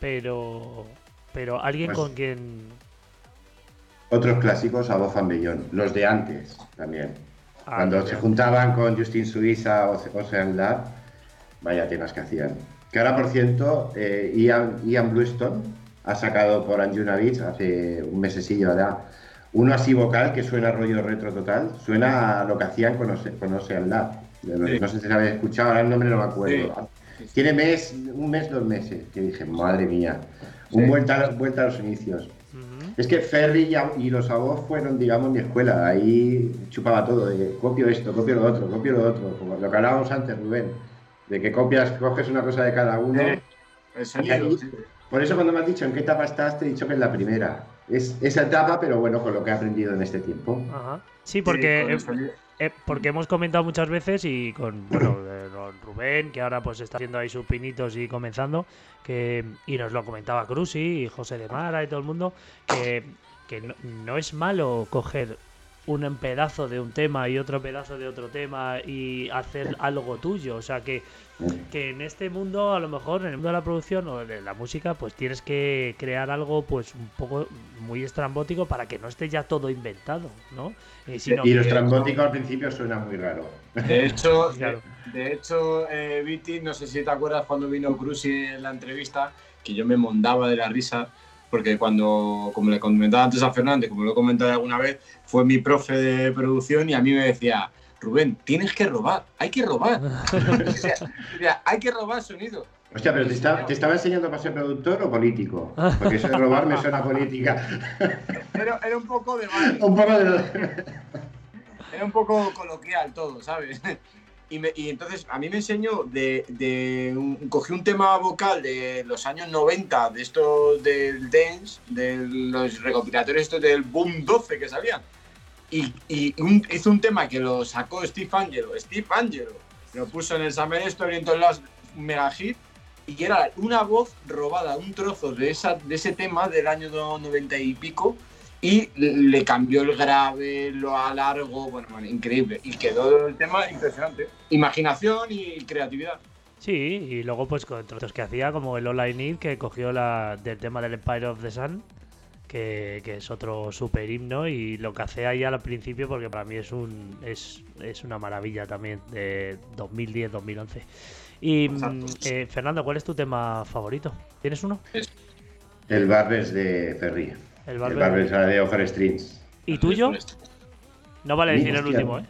pero, pero alguien Pues- con quien... Otros clásicos a voz Bellón, los de antes también. Ah, Cuando se juntaban con Justin Suiza o Ocean Lab, vaya temas que hacían. Que ahora, por cierto, eh, Ian, Ian Bluestone ha sacado por Anjuna Beats hace un mesecillo ya. Uno así vocal que suena rollo retro total, suena a lo que hacían con Ocean Lab. No sé si se habéis escuchado, ahora el nombre no me acuerdo. Tiene mes, un mes, dos meses, que dije, madre mía, un vuelta, vuelta a los inicios. Es que Ferry y, los Abos fueron, digamos, mi escuela. Ahí chupaba todo, de copio esto, copio lo otro, copio lo otro. Como lo que hablábamos antes, Rubén, de que copias, coges una cosa de cada uno. Por eso cuando me has dicho en qué etapa estás, te he dicho que es la primera. Es esa etapa, pero bueno, con lo que he aprendido en este tiempo. Sí, porque... Eh, porque hemos comentado muchas veces y con, <clears throat> bueno, Rubén, que ahora pues está haciendo ahí sus pinitos y comenzando, que, y nos lo comentaba Cruci y José de Mara y todo el mundo, que, que no, es malo coger un pedazo de un tema y otro pedazo de otro tema y hacer algo tuyo. O sea que, que en este mundo, a lo mejor, en el mundo de la producción o de la música, pues tienes que crear algo pues un poco muy estrambótico para que no esté ya todo inventado, ¿no? Eh, y lo estrambótico al principio suena muy raro. De hecho, <laughs> de, hecho eh, Viti, no sé si te acuerdas cuando vino Cruci en la entrevista, que yo me mondaba de la risa porque cuando, como le comentaba antes a Fernández, como lo he comentado alguna vez, fue mi profe de producción y a mí me decía, Rubén, tienes que robar, hay que robar. <laughs> hay que robar sonido. Hostia, pero te estaba, enseñando para ser productor o político. Porque eso de robar me suena política. Era, era un poco de un poco de... Era un poco coloquial todo, ¿sabes? Y, entonces a mí me enseñó de, de cogí un tema vocal de los años 90, de estos del dance, de los recopilatorios estos del Boom 12 que sabían. Y, hizo un tema que lo sacó Steve Angelo. Steve Angelo lo puso en el Summer Story en todos los mega hit y era una voz robada, un trozo de, esa, de ese tema del año 90 y pico y le cambió el grave, lo alargó, bueno, increíble. Y quedó el tema impresionante. Imaginación y creatividad. Sí, y luego pues con trozos que hacía, como el All I Need, que cogió la, del tema del Empire of the Sun, que, es otro super himno, y lo que hace ahí al principio, porque para mí es un es, es una maravilla también, de 2010-2011. Y mm, eh, Fernando, ¿cuál es tu tema favorito? ¿Tienes uno? El Barbes de Ferri. El Barber, de Offer Strings. ¿Y tuyo? No vale decir el último, ¿eh?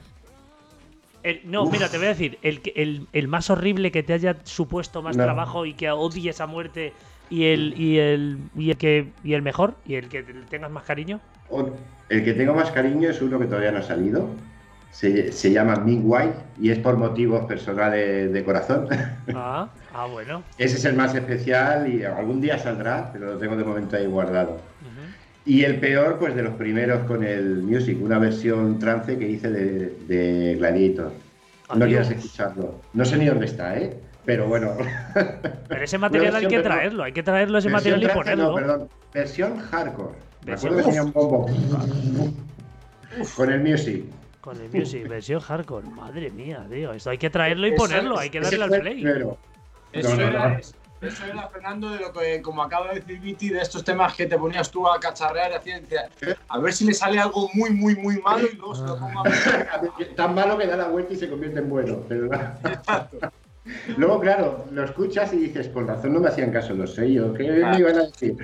no, mira, te voy a decir, el, el, el, más horrible que te haya supuesto más trabajo y que odies a muerte y el, y el, y el que y el mejor y el que tengas más cariño. El que tengo más cariño es uno que todavía no ha salido. Se, se llama White y es por motivos personales de corazón. <laughs> Ah, ah, bueno. Ese es el más especial y algún día saldrá, pero lo tengo de momento ahí guardado. Y el peor, pues de los primeros con el Music, una versión trance que hice de, de Gladiator. No quieras escucharlo. No sé ni dónde está, ¿eh? Pero bueno. <laughs> Pero ese material hay que traerlo, hay que traerlo ese material y ponerlo. No, perdón, versión hardcore. Me acuerdo que tenía un bombo. Con el Music. Con el Music, <laughs> versión hardcore. Madre mía, tío. Esto hay que traerlo y ponerlo, hay que darle al play. Eso era, eso era, Fernando, de lo que, como acaba de decir Viti, de estos temas que te ponías tú a cacharrear y a ciencia. A ver si le sale algo muy, muy, muy malo y luego se lo pongo a <laughs> Tan malo que da la vuelta y se convierte en bueno. Pero... Exacto. <laughs> Luego, claro, lo escuchas y dices, con razón no me hacían caso los sellos, ¿qué me iban a decir?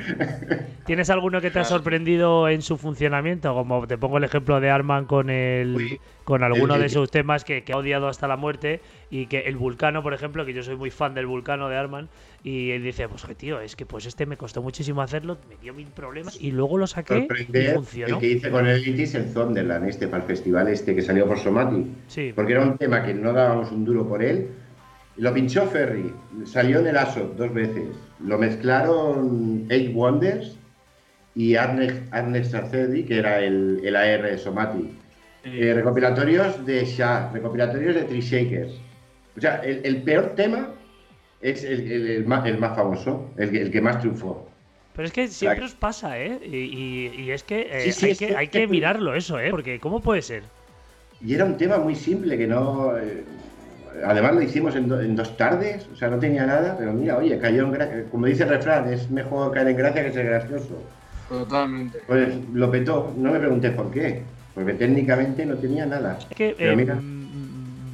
¿Tienes alguno que te ha sorprendido en su funcionamiento? Como te pongo el ejemplo de Arman con el con alguno de sus temas que, ha odiado hasta la muerte y que el Vulcano, por ejemplo, que yo soy muy fan del Vulcano de Arman y él dice, pues tío, es que pues este me costó muchísimo hacerlo, me dio mil problemas y luego lo saqué y funcionó. El que hice con el Itis, el Zonderland este, para el festival este que salió por Somati. Sí. Porque era un tema que no dábamos un duro por él lo pinchó Ferry, salió en el ASO dos veces. Lo mezclaron Eight Wonders y Arnex Sarcedi, que era el, el AR de Somati. Eh, recopilatorios de Shah, recopilatorios de Tree Shakers. O sea, el, peor tema es el, más, famoso, el, que más triunfó. Pero es que siempre os pasa, ¿eh? Y, es que, eh, hay, que, hay que mirarlo eso, ¿eh? Porque ¿cómo puede ser? Y era un tema muy simple que no... Eh, además lo hicimos en, dos tardes, o sea, no tenía nada, pero mira, oye, cayó en gracia. Como dice el refrán, es mejor caer en gracia que ser gracioso. Totalmente. Pues lo petó, no me pregunté por qué, porque técnicamente no tenía nada. Es que, eh,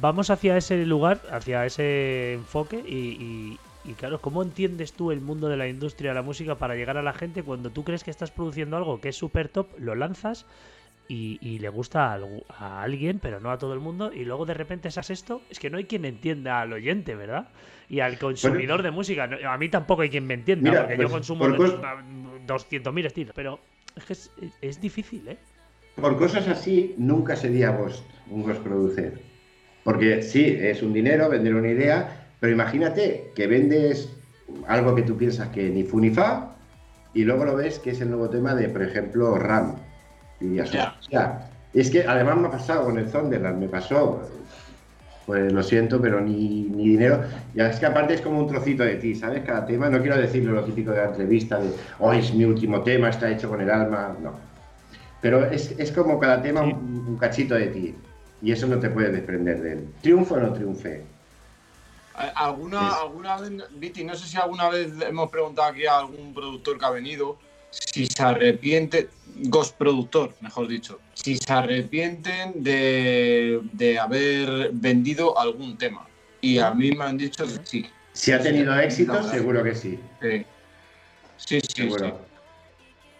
vamos hacia ese lugar, hacia ese enfoque y, y claro, ¿cómo entiendes tú el mundo de la industria de la música para llegar a la gente cuando tú crees que estás produciendo algo que es súper top, lo lanzas y, le gusta a, alguien, pero no a todo el mundo, y luego de repente sacas esto, es que no hay quien entienda al oyente, ¿verdad? Y al consumidor de música. a mí tampoco hay quien me entienda, porque yo pues, consumo 200.000 estilos, pero es que es, difícil, ¿eh? Por cosas así, nunca sería vos un Ghost Producer. Porque sí, es un dinero, vender una idea, pero imagínate que vendes algo que tú piensas que ni fu ni fa, y luego lo ves que es el nuevo tema de, por ejemplo, RAM y. Es que además me ha pasado con el Zonderland, me pasó. Pues lo siento, pero ni, dinero. Ya es que aparte es como un trocito de ti, ¿sabes? Cada tema, no quiero decirlo lo típico de la entrevista, de hoy es mi último tema, está hecho con el alma, no. Pero es, como cada tema un, cachito de ti. Y eso no te puedes desprender de él. Triunfo o no triunfe. ¿Alguna, alguna vez, Viti, no sé si alguna vez hemos preguntado aquí a algún productor que ha venido si se arrepiente, Ghost Productor, mejor dicho, si se arrepienten de, haber vendido algún tema. Y a mí me han dicho que sí. Si ha tenido éxito, seguro que sí. Sí, sí, sí.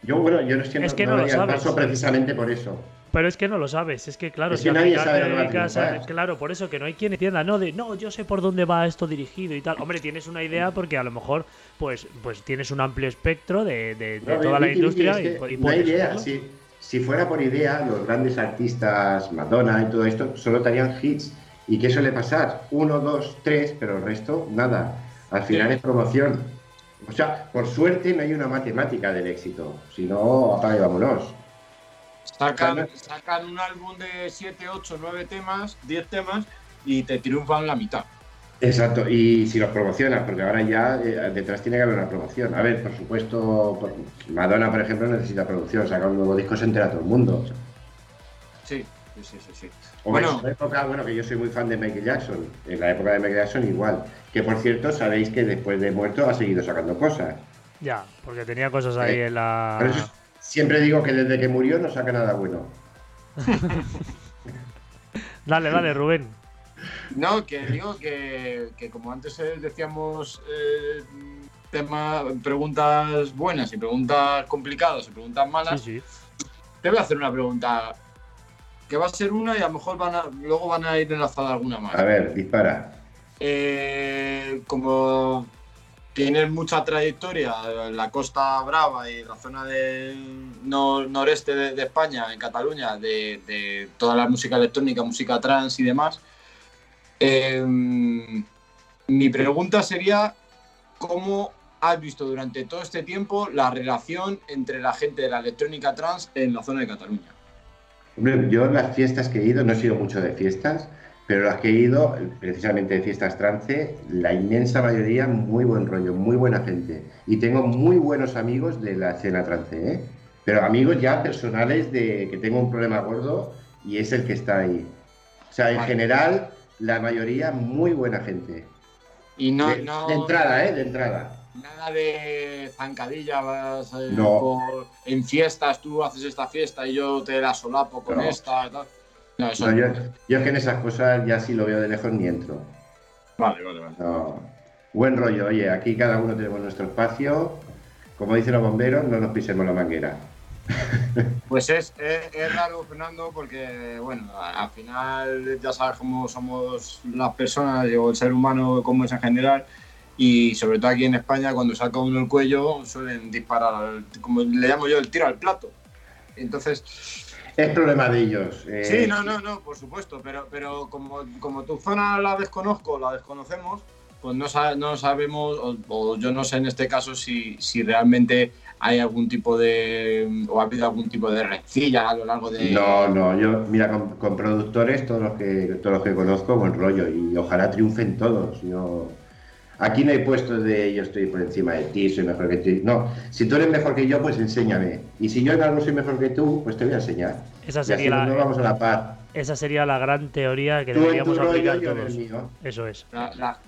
Yo, bueno, yo no siento es que no, lo paso precisamente por eso. Pero es que no lo sabes, es que claro, si nadie sabe claro, por eso que no hay quien entienda, no de no, yo sé por dónde va esto dirigido y tal. Hombre, tienes una idea porque a lo mejor pues pues tienes un amplio espectro de, toda la industria y, no hay idea, si, fuera por idea, los grandes artistas, Madonna y todo esto, solo tenían hits. ¿Y qué suele pasar? Uno, dos, tres, pero el resto, nada. Al final es promoción. O sea, por suerte no hay una matemática del éxito. Si no, apaga y vámonos. Sacan, sacan un álbum de 7, 8, 9 temas, 10 temas y te triunfan la mitad. Exacto, y si los promocionas, porque ahora ya eh, detrás tiene que haber una promoción. A ver, por supuesto, Madonna, por ejemplo, necesita producción, saca un nuevo disco, se entera todo el mundo. Sí, sí, sí, sí. bueno, en la época, bueno, que yo soy muy fan de Michael Jackson, en la época de Michael Jackson igual, que por cierto, sabéis que después de muerto ha seguido sacando cosas. Ya, porque tenía cosas ahí eh, en la... Siempre digo que desde que murió no saca nada bueno. <laughs> dale, dale, Rubén. No, que digo que, como antes decíamos, eh, tema, preguntas buenas y preguntas complicadas y preguntas malas, te voy a hacer una pregunta que va a ser una y a lo mejor van a, luego van a ir enlazada alguna más. A ver, dispara. Eh, como tienes mucha trayectoria en la Costa Brava y la zona del noreste de, España, en Cataluña, de, toda la música electrónica, música trans y demás. Em, mi pregunta sería, ¿cómo has visto durante todo este tiempo la relación entre la gente de la electrónica trans en la zona de Cataluña? yo en las fiestas que he ido, no he sido mucho de fiestas, pero las que he ido, precisamente de fiestas trance, la inmensa mayoría muy buen rollo, muy buena gente. Y tengo muy buenos amigos de la escena trance, ¿eh? Pero amigos ya personales de que tengo un problema gordo y es el que está ahí. O sea, en general, la mayoría muy buena gente. Y no, de, no, de entrada, ¿eh? De entrada. Nada de zancadilla, vas no. en fiestas, tú haces esta fiesta y yo te la solapo con esta y tal. No, yo, es que en esas cosas ya si lo veo de lejos ni entro. Vale, vale, vale. Buen rollo, oye, aquí cada uno tenemos nuestro espacio. Como dicen los bomberos, no nos pisemos la manguera. Pues es, es, raro, Fernando, porque, bueno, al final ya sabes cómo somos las personas o el ser humano, como es en general, y sobre todo aquí en España, cuando saca uno el cuello, suelen disparar, como le llamo yo, el tiro al plato. Entonces, es problema de ellos. Eh. Sí, no, no, no, por supuesto, pero, pero como, como tu zona la desconozco, la desconocemos, pues no, no sabemos, o, yo no sé en este caso si, si realmente hay algún tipo de, o ha habido algún tipo de rencilla a lo largo de... No, no, yo, mira, con, productores, todos los, que, todos los que conozco, buen rollo, y ojalá triunfen todos. Yo, Aquí no hay puestos de yo estoy por encima de ti, soy mejor que ti. No, si tú eres mejor que yo, pues enséñame. Y si yo en algo soy mejor que tú, pues te voy a enseñar. Esa sería la, vamos a la paz. Esa sería la gran teoría que deberíamos aplicar todos. Eso es.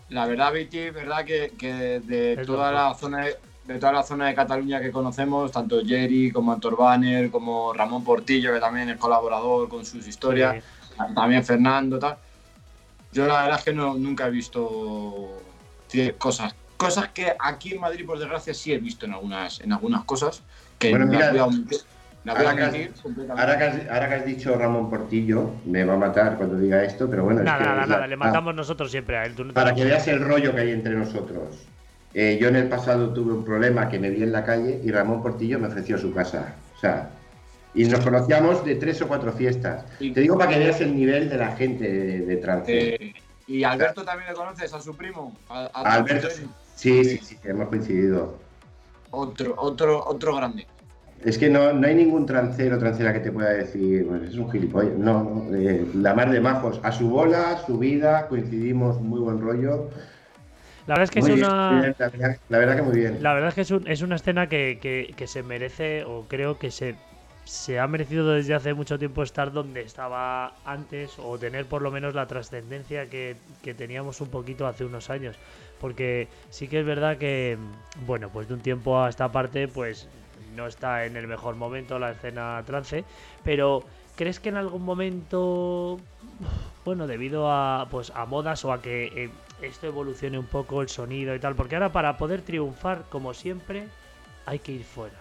La, verdad, Viti, verdad que, de toda la zona de, toda la zona de Cataluña que conocemos, tanto Jerry como Antor Banner, como Ramón Portillo, que también es colaborador con sus historias, también Fernando, tal. Yo la verdad es que no, nunca he visto cosas, cosas que aquí en Madrid, por desgracia, sí he visto en algunas, en algunas cosas. Que Bueno, las mira, voy a omitir- las voy a Ahora que, has, ahora que has- ahora que has dicho Ramón Portillo, me va a matar cuando diga esto, pero bueno. es Nada, que nada, es la- nada, le ah, matamos nosotros siempre a él. tú no Para que veas el rollo que hay entre nosotros. Eh, yo en el pasado tuve un problema que me vi en la calle y Ramón Portillo me ofreció su casa. O sea, y nos conocíamos de tres o cuatro fiestas. Y- Te digo para que veas el nivel de la gente de, de trance. Eh, y Alberto también le conoces, a su primo. A, a Alberto, sí, sí, sí, hemos coincidido. Otro, otro, otro grande. Es que no, no hay ningún trancero o trancera que te pueda decir, pues es un gilipollas. No, no, eh, la mar de majos. A su bola, a su vida, coincidimos, muy buen rollo. La verdad es que es bien, una. bien, la, verdad, la verdad que muy bien. La verdad es que es, un- es una escena que, que- que se merece, o creo que se, se ha merecido desde hace mucho tiempo estar donde estaba antes, o tener por lo menos la trascendencia que, que teníamos un poquito hace unos años. Porque sí que es verdad que, bueno, pues de un tiempo a esta parte, pues no está en el mejor momento la escena trance, pero ¿crees que en algún momento, bueno, debido a, pues, a modas o a que eh, esto evolucione un poco el sonido y tal, porque ahora para poder triunfar, como siempre, hay que ir fuera.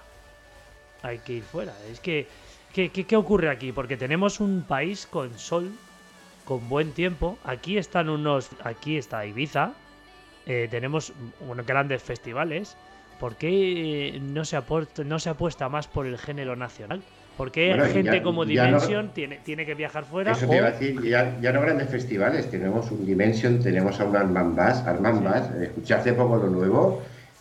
Hay que ir fuera. Es que, ¿qué, qué, ocurre aquí? Porque tenemos un país con sol, con buen tiempo. Aquí están unos, aquí está Ibiza. eh, tenemos bueno, grandes festivales. ¿Por qué no se, apuesta, no se apuesta más por el género nacional? ¿Por qué Bueno, gente ya- como no- Dimension tiene, tiene que viajar fuera? Eso o- te iba a decir, ya, ya no grandes festivales, tenemos un Dimension, tenemos a un Armand Bass, Armand Bass, eh, escuché hace poco lo nuevo,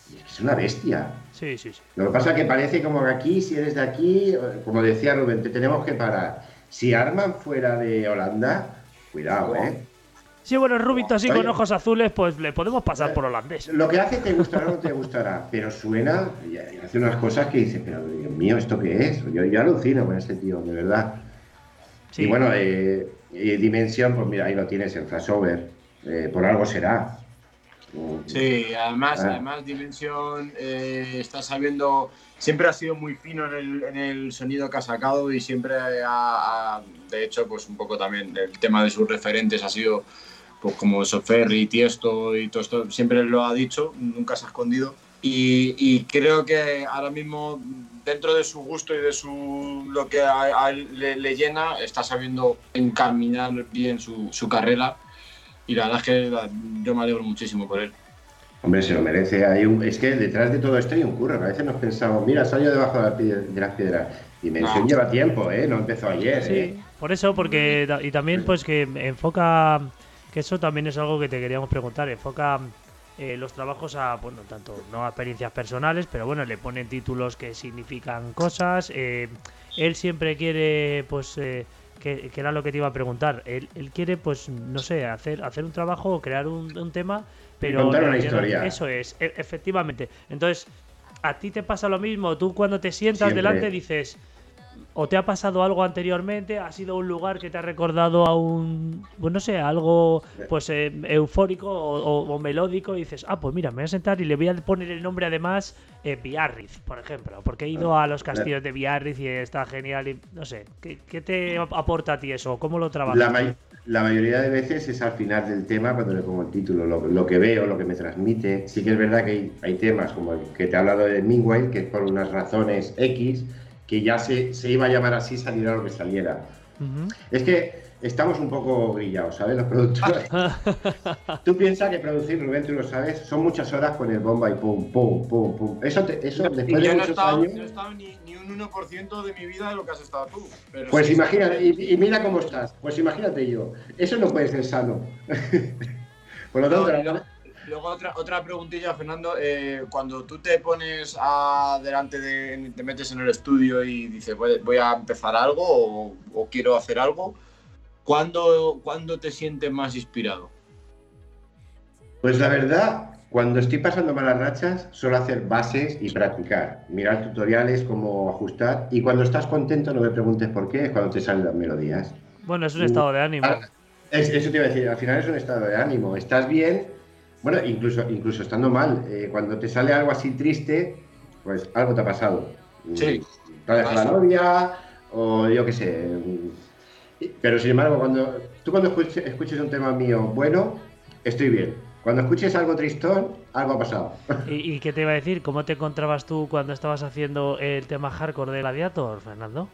y es una bestia. Sí, sí, sí. Lo que pasa es que parece como que aquí, si eres de aquí, eh, como decía Rubén, te tenemos que parar. Si Armand fuera de Holanda, cuidado, ¿eh? Sí, bueno, el rubito así con ojos azules, pues le podemos pasar por holandés. Lo que hace te gustará o no te gustará, pero suena y hace unas cosas que dices, pero Dios mío, ¿esto qué es? Yo, yo alucino con este tío, de verdad. Sí. Y bueno, eh, y Dimension, pues mira, ahí lo tienes en Flashover. Eh, por algo será. Sí, además, Ah. además Dimension eh, está sabiendo, siempre ha sido muy fino en el, en el sonido que ha sacado y siempre ha, ha- de hecho, pues un poco también el tema de sus referentes ha sido, pues como Soferri, Tiesto y todo esto, siempre lo ha dicho, nunca se ha escondido. Y, y creo que ahora mismo, dentro de su gusto y de su lo que a, a él le, le llena, está sabiendo encaminar bien su, su carrera. Y la verdad es que la- yo me alegro muchísimo por él. Hombre, se lo merece. Hay un, es que detrás de todo esto hay un curro. A veces nos pensamos, mira, salió debajo de, la pie- de las piedras. Dimension No. lleva tiempo, ¿eh? No empezó ayer, Sí, ¿eh? por eso, porque y también pues que enfoca, que eso también es algo que te queríamos preguntar, enfoca eh, los trabajos a, bueno, tanto no a experiencias personales, pero bueno, le ponen títulos que significan cosas. eh, él siempre quiere, pues, eh, que, que era lo que te iba a preguntar. Él, él quiere, pues, no sé, hacer, hacer un trabajo o crear un, un tema, pero contar una historia. Eso es, e- efectivamente. Entonces, a ti te pasa lo mismo. Tú cuando te sientas Siempre. delante dices, o te ha pasado algo anteriormente, ha sido un lugar que te ha recordado a un, pues no sé, algo pues eh, eufórico o, o- o melódico y dices, ah, pues mira, me voy a sentar y le voy a poner el nombre además eh, Biarritz, por ejemplo, porque he ido a los castillos de Biarritz y está genial y no sé, ¿qué, qué te aporta a ti eso? ¿Cómo lo trabajas? La, may- la mayoría de veces es al final del tema cuando le pongo el título, lo, lo que veo, lo que me transmite. Sí que es verdad que hay, hay temas como el que te he hablado de Mingway, que es por unas razones X, que ya se, se iba a llamar así, saliera lo que saliera. Ujú. Es que estamos un poco grillados, ¿sabes? Los productores. <laughs> tú piensas que producir, Rubén, tú lo sabes, son muchas horas con el bomba y pum, pum, pum, pum. Eso, te- eso Y después de yo no he muchos estado, años. no he estado ni, ni un 1% de mi vida de lo que has estado tú. pero Pues sí, imagínate, y, y mira cómo estás. Pues imagínate yo. Eso no puede ser sano. <laughs> Por lo No, tanto, y luego, luego otra, otra preguntilla, Fernando. eh, cuando tú te pones a, delante de. te metes en el estudio y dices, voy, voy a empezar algo o, o quiero hacer algo, ¿cuándo, ¿cuándo te sientes más inspirado? Pues la verdad, cuando estoy pasando malas rachas, suelo hacer bases y practicar. Mirar tutoriales, cómo ajustar. Y cuando estás contento, no me preguntes por qué, es cuando te salen las melodías. Bueno, es un estado de ánimo. Ah, es- eso te iba a decir, al final es un estado de ánimo. Estás bien, bueno, incluso, incluso estando mal. eh, cuando te sale algo así triste, pues algo te ha pasado. Sí. Te ha dejado la novia, o yo qué sé. mm, Pero sin embargo, cuando tú cuando escuches, escuches un tema mío bueno, estoy bien. Cuando escuches algo tristón, algo ha pasado. <laughs> ¿Y, ¿Y, qué te iba a decir? ¿Cómo te encontrabas tú cuando estabas haciendo el tema hardcore de Gladiator, Fernando?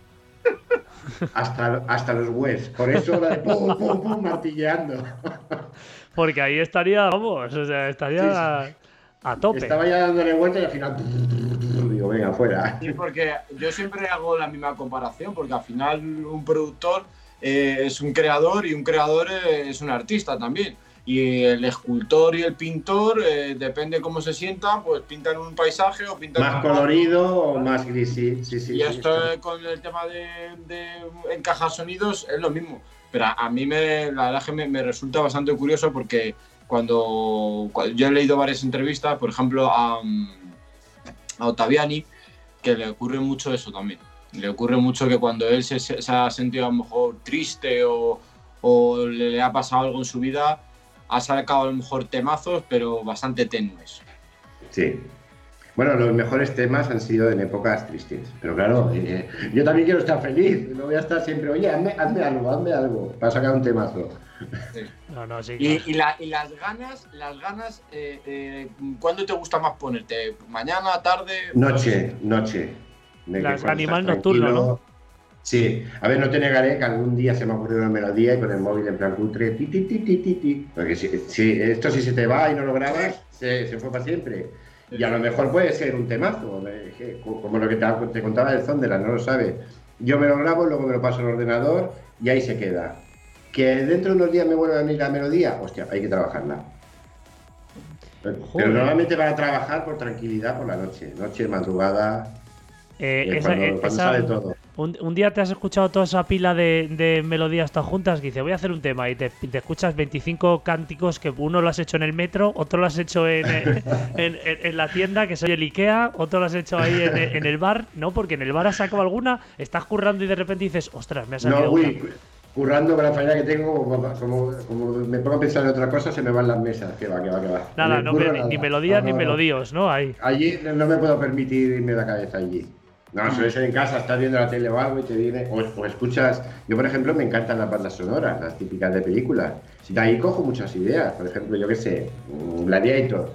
hasta, hasta los webs. Por eso la de pum, pum, pum, martilleando. <laughs> Porque ahí estaría, vamos, o sea, estaría a tope. Estaba ya dándole vuelta y al final digo, venga, fuera. Sí, porque yo siempre hago la misma comparación, porque al final un productor eh, es un creador y un creador es un artista también. Y el escultor y el pintor, eh, depende cómo se sientan, pues pintan un paisaje o pintan más colorido o más gris, sí, sí, Y esto con el tema de, de, encajar sonidos es lo mismo. Pero a, mí me, la verdad que me, resulta bastante curioso porque cuando, yo he leído varias entrevistas, por ejemplo a, a Ottaviani, que le ocurre mucho eso también. Le ocurre mucho que cuando él se, se ha sentido a lo mejor triste o, o le, le ha pasado algo en su vida, ha sacado a lo mejor temazos, pero bastante tenues. Sí. Bueno, los mejores temas han sido en épocas tristes. Pero claro, eh, yo también quiero estar feliz. No voy a estar siempre, oye, hazme, hazme algo, hazme algo, para sacar un temazo. Sí. No, no, sí, claro. y, y, la, y, las ganas, las ganas, eh, eh, ¿cuándo te gusta más ponerte? ¿Mañana, tarde? Noche, noche. Las animal nocturno, ¿no? Sí, a ver, no te negaré que algún día se me ha ocurrido una melodía y con el móvil en plan cutre, ti, ti, ti, ti, ti, ti. Porque si, si, esto si se te va y no lo grabas, se, se fue para siempre. Y a lo mejor puede ser un temazo, como lo que te, te contaba del Zonderland, no lo sabes. Yo me lo grabo, luego me lo paso al ordenador y ahí se queda. Que dentro de unos días me vuelve a venir la melodía, hostia, hay que trabajarla. Pero, pero normalmente para trabajar por tranquilidad por la noche, noche, madrugada, eh, esa, cuando, eh, cuando esa- sale todo. Un, un día te has escuchado toda esa pila de, de melodías todas juntas que dice voy a hacer un tema y te, escuchas 25 cánticos que uno lo has hecho en el metro, otro lo has hecho en, <laughs> en, en- en la tienda que soy el Ikea, otro lo has hecho ahí en, el bar, ¿no? Porque en el bar has sacado alguna, estás currando y de repente dices, ostras, me ha salido No, una". uy, currando con la faena que tengo, como, como, como me pongo a pensar en otra cosa, se me van las mesas. Que va, que va, que va. Nada, no, me- nada. ni melodías ni no. melodíos, ¿no? Ahí. Allí no me puedo permitir irme la cabeza allí. No, suele ser en casa, estás viendo la tele o y te viene, o, o escuchas, yo por ejemplo me encantan las bandas sonoras, las típicas de películas. De ahí cojo muchas ideas, por ejemplo, yo qué sé, mm, Gladiator,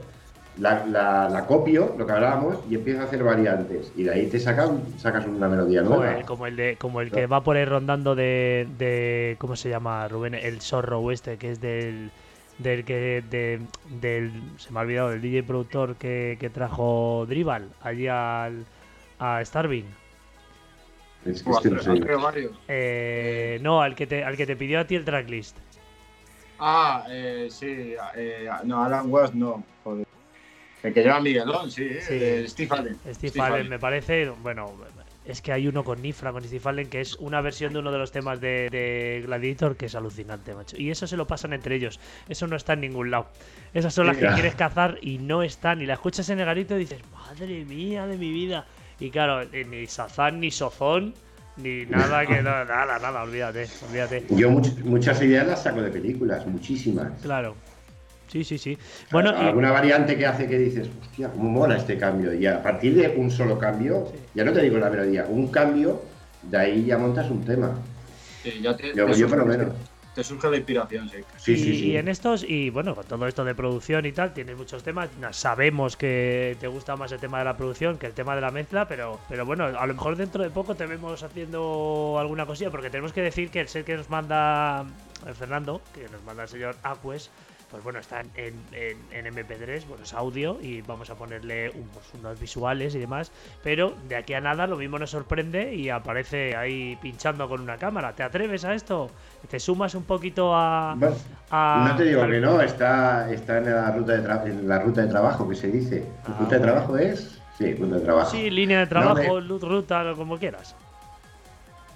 la, la, la copio, lo que hablábamos, y empiezo a hacer variantes. Y de ahí te saca sacas una melodía nueva. Joder, como el de, como el que va por ahí rondando de, de ¿cómo se llama Rubén? El zorro este, que es del del que de, del se me ha olvidado del DJ productor que, que trajo Dribal allí al a Starving. Es que este no. Eh, no, al que te al que te pidió a ti el tracklist. Ah, eh, sí, eh, no, Alan West no, joder. El que lleva Miguelón, sí, Sí. eh, Steve Allen. Steve Allen me parece, bueno, es que hay uno con Nifra, con Steve Allen, que es una versión de uno de los temas de, de Gladiator que es alucinante, macho. Y eso se lo pasan entre ellos. Eso no está en ningún lado. Esas son las que quieres cazar y no están. Y la escuchas en el garito y dices, madre mía de mi vida. Y claro, ni Sazán ni Sozón, ni nada que no, <laughs> nada, nada, olvídate, olvídate. Yo much- muchas ideas las saco de películas, muchísimas. Claro. Sí, sí, sí. Bueno, y- alguna variante que hace que dices, hostia, cómo mola este cambio. Y a partir de un solo cambio, ya no te digo la melodía, un cambio, de ahí ya montas un tema. Sí, ya te, Yo, te yo por lo menos. Te surge la inspiración, sí. Sí, y, sí, sí. y en estos, y bueno, con todo esto de producción y tal, tienes muchos temas. Sabemos que te gusta más el tema de la producción que el tema de la mezcla, pero, pero bueno, a lo mejor dentro de poco te vemos haciendo alguna cosilla, porque tenemos que decir que el set que nos manda Fernando, que nos manda el señor Aques, pues bueno, está en, en, en MP3, bueno, es audio y vamos a ponerle un- unos visuales y demás, pero de aquí a nada lo mismo nos sorprende y aparece ahí pinchando con una cámara. ¿Te atreves a esto? ¿Te sumas un poquito a, no te digo que no, está, está en, la ruta de tra- en la ruta de trabajo que se dice. Ah, ¿Ruta de trabajo es? Sí, ruta de trabajo. Sí, línea de No, trabajo, me- luz, ruta, lo- como quieras.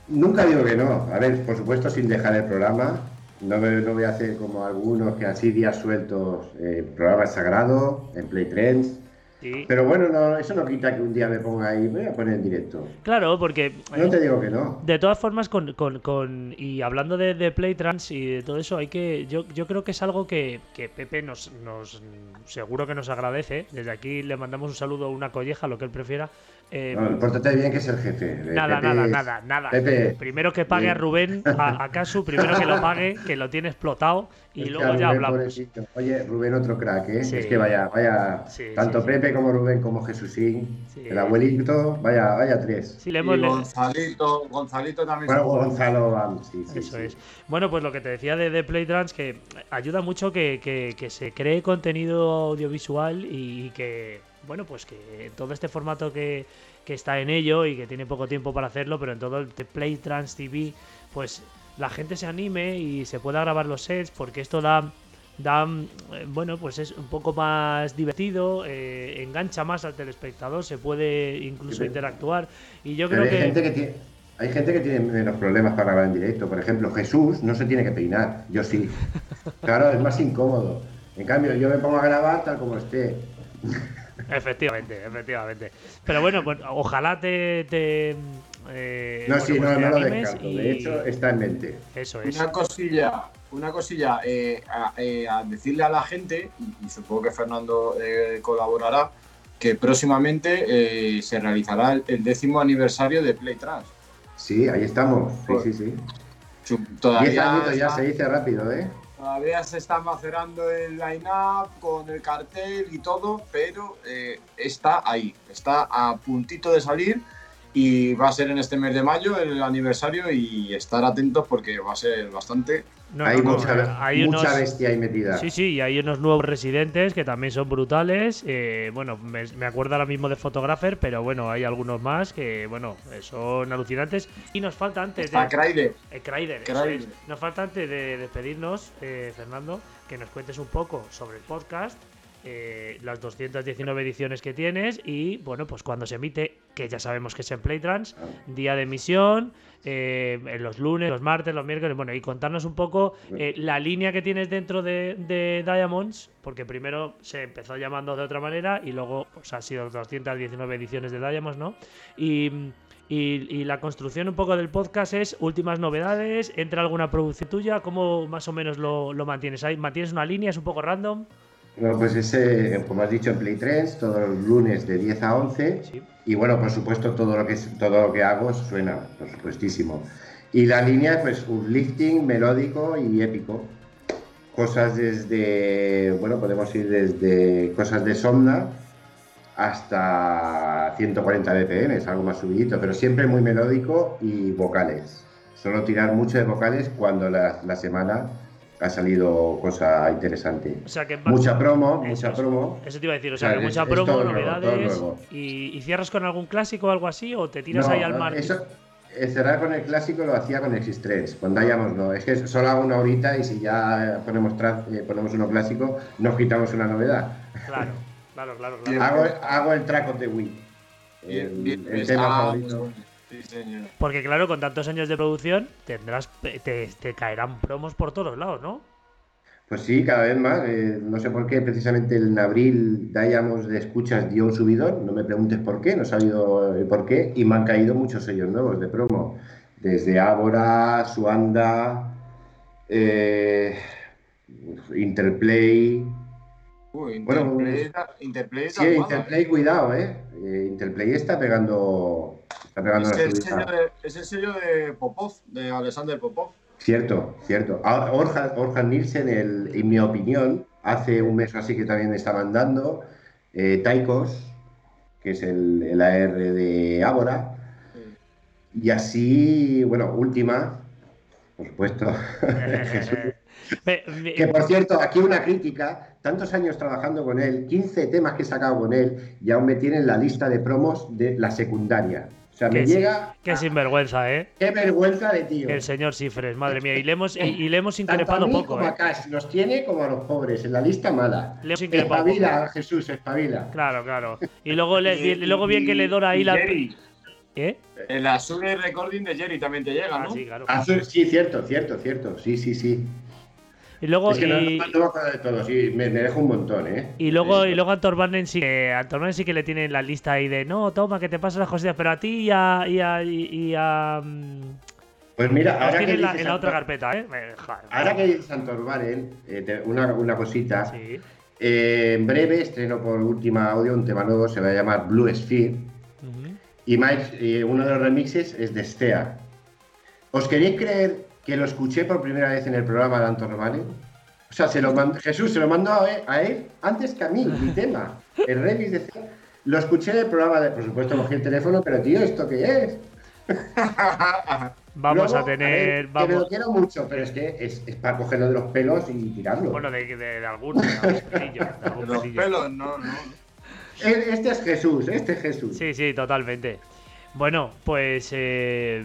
Nunca digo que no. A ver, por supuesto, sin dejar el programa. No, me- no voy a hacer como algunos que así días sueltos, eh, programa sagrado, en Play Trends. Sí. Pero bueno, no, eso no quita que un día me ponga ahí, voy a poner en directo. Claro, porque No te digo que no. de todas formas, con, con, con- y hablando de, de Playtrans y de todo eso, hay que yo, yo creo que es algo que, que Pepe nos, nos seguro que nos agradece. Desde aquí le mandamos un saludo, una colleja, lo que él prefiera. Eh, No, pórtate bien que es el jefe. Nada, Pepe nada, es- nada, nada. Pepe, Primero que pague a. Rubén, a, a Casu, primero que lo <laughs> pague, que lo tiene explotado, y es luego ya Rubén, hablamos. pobrecito. Oye, Rubén otro crack, ¿eh? Sí. Es que vaya, vaya, Sí, tanto sí, sí. Pepe como Rubén como Jesúsín, Sí. el abuelito, vaya, vaya tres. Sí, le hemos Gonzalito, Gonzalito también. Bueno. Gonzalo, vamos, sí, sí, Eso sí. es. Bueno, pues lo que te decía de, de Playtrans, que ayuda mucho que, que- que se cree contenido audiovisual y, que, bueno, pues que todo este formato que, que está en ello y que tiene poco tiempo para hacerlo, pero en todo el de Playtrans TV, pues la gente se anime y se pueda grabar los sets, porque esto da. Da, eh, bueno, pues es un poco más divertido, eh, engancha más al telespectador, se puede incluso interactuar. Y yo creo hay, que. gente que tiene, hay gente que tiene menos problemas para grabar en directo. Por ejemplo, Jesús no se tiene que peinar, yo sí. <laughs> Claro, es más incómodo. En cambio, yo me pongo a grabar tal como esté. Efectivamente, efectivamente. Pero bueno, pues ojalá te. te, eh, No, bueno, sí, pues no, te no lo descarto. y- De hecho, está en mente. Eso es. Una cosilla, una cosilla, eh, a, eh, a decirle a la gente, y, y supongo que Fernando eh, colaborará, que próximamente eh, se realizará el, el décimo aniversario de Playtrans. Sí, ahí estamos. Sí, Pues, sí, sí. Diez Todavía, añitos ya está- se dice rápido, ¿eh? Todavía se está macerando el line-up con el cartel y todo, pero eh, está ahí, está a puntito de salir y va a ser en este mes de mayo el aniversario y estar atentos porque va a ser bastante No, hay no, no, mucha, hay mucha unos- bestia ahí metida. Sí, sí, y hay unos nuevos residentes que también son brutales. eh, bueno, me, me acuerdo ahora mismo de Photographer, pero bueno, hay algunos más que, bueno, eh, son alucinantes. Y nos falta antes de. Eh, Cryder, eso Cryder. es. Nos falta antes de despedirnos, eh, Fernando, que nos cuentes un poco sobre el podcast, eh, las 219 ediciones que tienes y, bueno, pues cuando se emite, que ya sabemos que es en Playtrans, día de emisión, eh, en los lunes, los martes, los miércoles, bueno, y contarnos un poco eh, la línea que tienes dentro de, Diamonds, porque primero se empezó llamando de otra manera y luego pues, ha sido 219 ediciones de Diamonds, ¿no? Y, y- y la construcción un poco del podcast es últimas novedades, entra alguna producción tuya, ¿cómo más o menos lo, lo mantienes ahí? ¿Mantienes una línea? ¿Es un poco random? Bueno, pues ese, como has dicho, en Play 3, todos los lunes de 10 a 11. Sí. Y bueno, por supuesto, todo lo que, es- todo lo que hago suena, por supuestísimo. Y la línea, pues, un lifting melódico y épico. Cosas desde, bueno, podemos ir desde cosas de Somna hasta 140 BPM, algo más subidito, pero siempre muy melódico y vocales. Solo tirar mucho de vocales cuando la, la semana ha salido cosa interesante. O sea que Mucha promo, Eso mucha promo. Eso te iba a decir, o O sea, sea, que es- mucha promo, todo nuevo, todo novedades. nuevo. Y, y cierras con algún clásico o algo así? ¿O te tiras No, ahí al mar? Eso, eh, cerrar con el clásico lo hacía con X3. Con Diamonds no. Es que solo hago una horita y si ya ponemos, tra- eh, ponemos uno clásico, nos quitamos una novedad. Claro, claro, claro. Claro. Hago, hago el track of the week. Bien, El, bien, el pues, tema ah, favorito. pues sí, señor. Porque claro, con tantos años de producción, tendrás te, te caerán promos por todos lados, ¿no? Pues sí, cada vez más. eh, no sé por qué, precisamente en abril Diamonds de escuchas dio un subidón. No me preguntes por qué, no he sabido eh, por qué. Y me han caído muchos sellos nuevos de promo. Desde Ábora, Suanda, eh, Interplay. Uy, Bueno, Interplay, Interplay Sí, Interplay, cuidado, ¿eh? Eh, Interplay está pegando. Está pegando Es, la el sello de, es el sello de Popov, de Alexander Popov. Cierto, cierto. Ah, Orhan, Orhan Nielsen, el- en mi opinión, hace un mes o así que también está mandando. Eh, Taikos, que es el, el AR de Ábora. Y así, bueno, última, por supuesto. <laughs> Jesús. Que por cierto, aquí una crítica, tantos años trabajando con él, 15 temas que he sacado con él, y aún me tiene en la lista de promos de la secundaria. O sea, me Qué llega. Qué sinvergüenza, ¿eh? ¡Qué vergüenza de tío! El señor Cifres, madre mía. Y le hemos, y, y le hemos <laughs> Tanto a increpado mí poco, como ¿eh? a Cash, nos tiene como a los pobres, en la lista mala. Le hemos increpado Espabila, Jesús, espabila. Claro, claro. Y luego, le, <laughs> y luego bien que le dora ahí la. Jerry. ¿Eh? El Azure Recording de Jerry también te llega, Ah, ¿no? sí, claro. Azul, sí, cierto, cierto, cierto. Sí, sí, sí. Y luego, es que y, no, no me acuerdo de todo, sí, me, me dejo un montón, ¿eh? y luego, y luego sí que sí que le tienen la lista ahí de no, toma, que te paso las cositas, pero a ti y a. Y a, y, y a mm, Pues mira, ahora que, en la, dices en la otra carpeta, ¿eh? Joder. ahora que dices Santorbaren, eh, te- una, una cosita. Sí. Eh, en breve estreno por última audio un tema nuevo, se va a llamar Blue Sphere. Y, Mike, y uno de los remixes es de Stea. ¿Os queréis creer que lo escuché por primera vez en el programa de Anton Romani? O sea, se lo mandó- Jesús se lo mandó a él, a él antes que a mí, mi tema. El remix de. Lo escuché en el programa, de, por supuesto cogí el teléfono, pero tío, ¿esto qué es? <laughs> Vamos Luego, a tener. ver, Que me lo quiero mucho, pero es que es, es para cogerlo de los pelos y tirarlo. bueno, de, de, de algún, de algún de algún Los pelos, no, no. Este es Jesús, este es Jesús. Sí, sí, totalmente. Bueno, pues eh,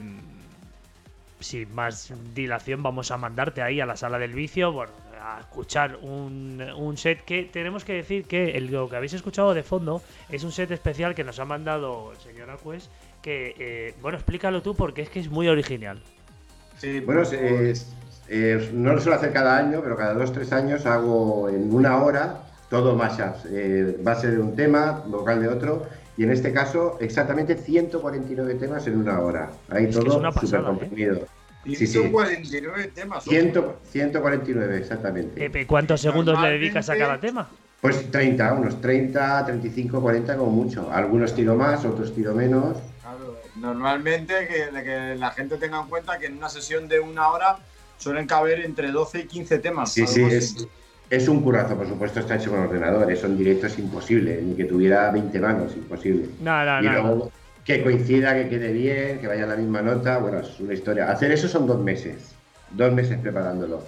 sin más dilación vamos a mandarte ahí a la sala del vicio, bueno, a escuchar un, un set que tenemos que decir que el, lo que habéis escuchado de fondo es un set especial que nos ha mandado el señor Acues, que, eh, bueno, explícalo tú porque es que es muy original. Sí, Bueno, es- es- no lo suelo hacer cada año, pero cada dos tres años hago en una hora todo mashups. Eh, base de un tema, vocal de otro, y en este caso exactamente 149 temas en una hora. Ahí Es todo súper pasada, ¿eh? comprimido. Sí, sí. 149 temas. ojo. 100 149, exactamente. Eh, ¿Cuántos segundos le dedicas a cada tema? Pues 30, unos 30, 35, 40 como mucho. Algunos tiro más, otros tiro menos. Claro, normalmente que, que la gente tenga en cuenta que en una sesión de una hora suelen caber entre 12 y 15 temas. Sí, algo sí, así. es, es un curazo, por supuesto, está hecho con ordenador, eso en directo es imposible, ni que tuviera 20 manos, imposible. No, no, y no. luego que coincida, que quede bien, que vaya a la misma nota, bueno, es una historia. Hacer eso son dos meses, dos meses preparándolo.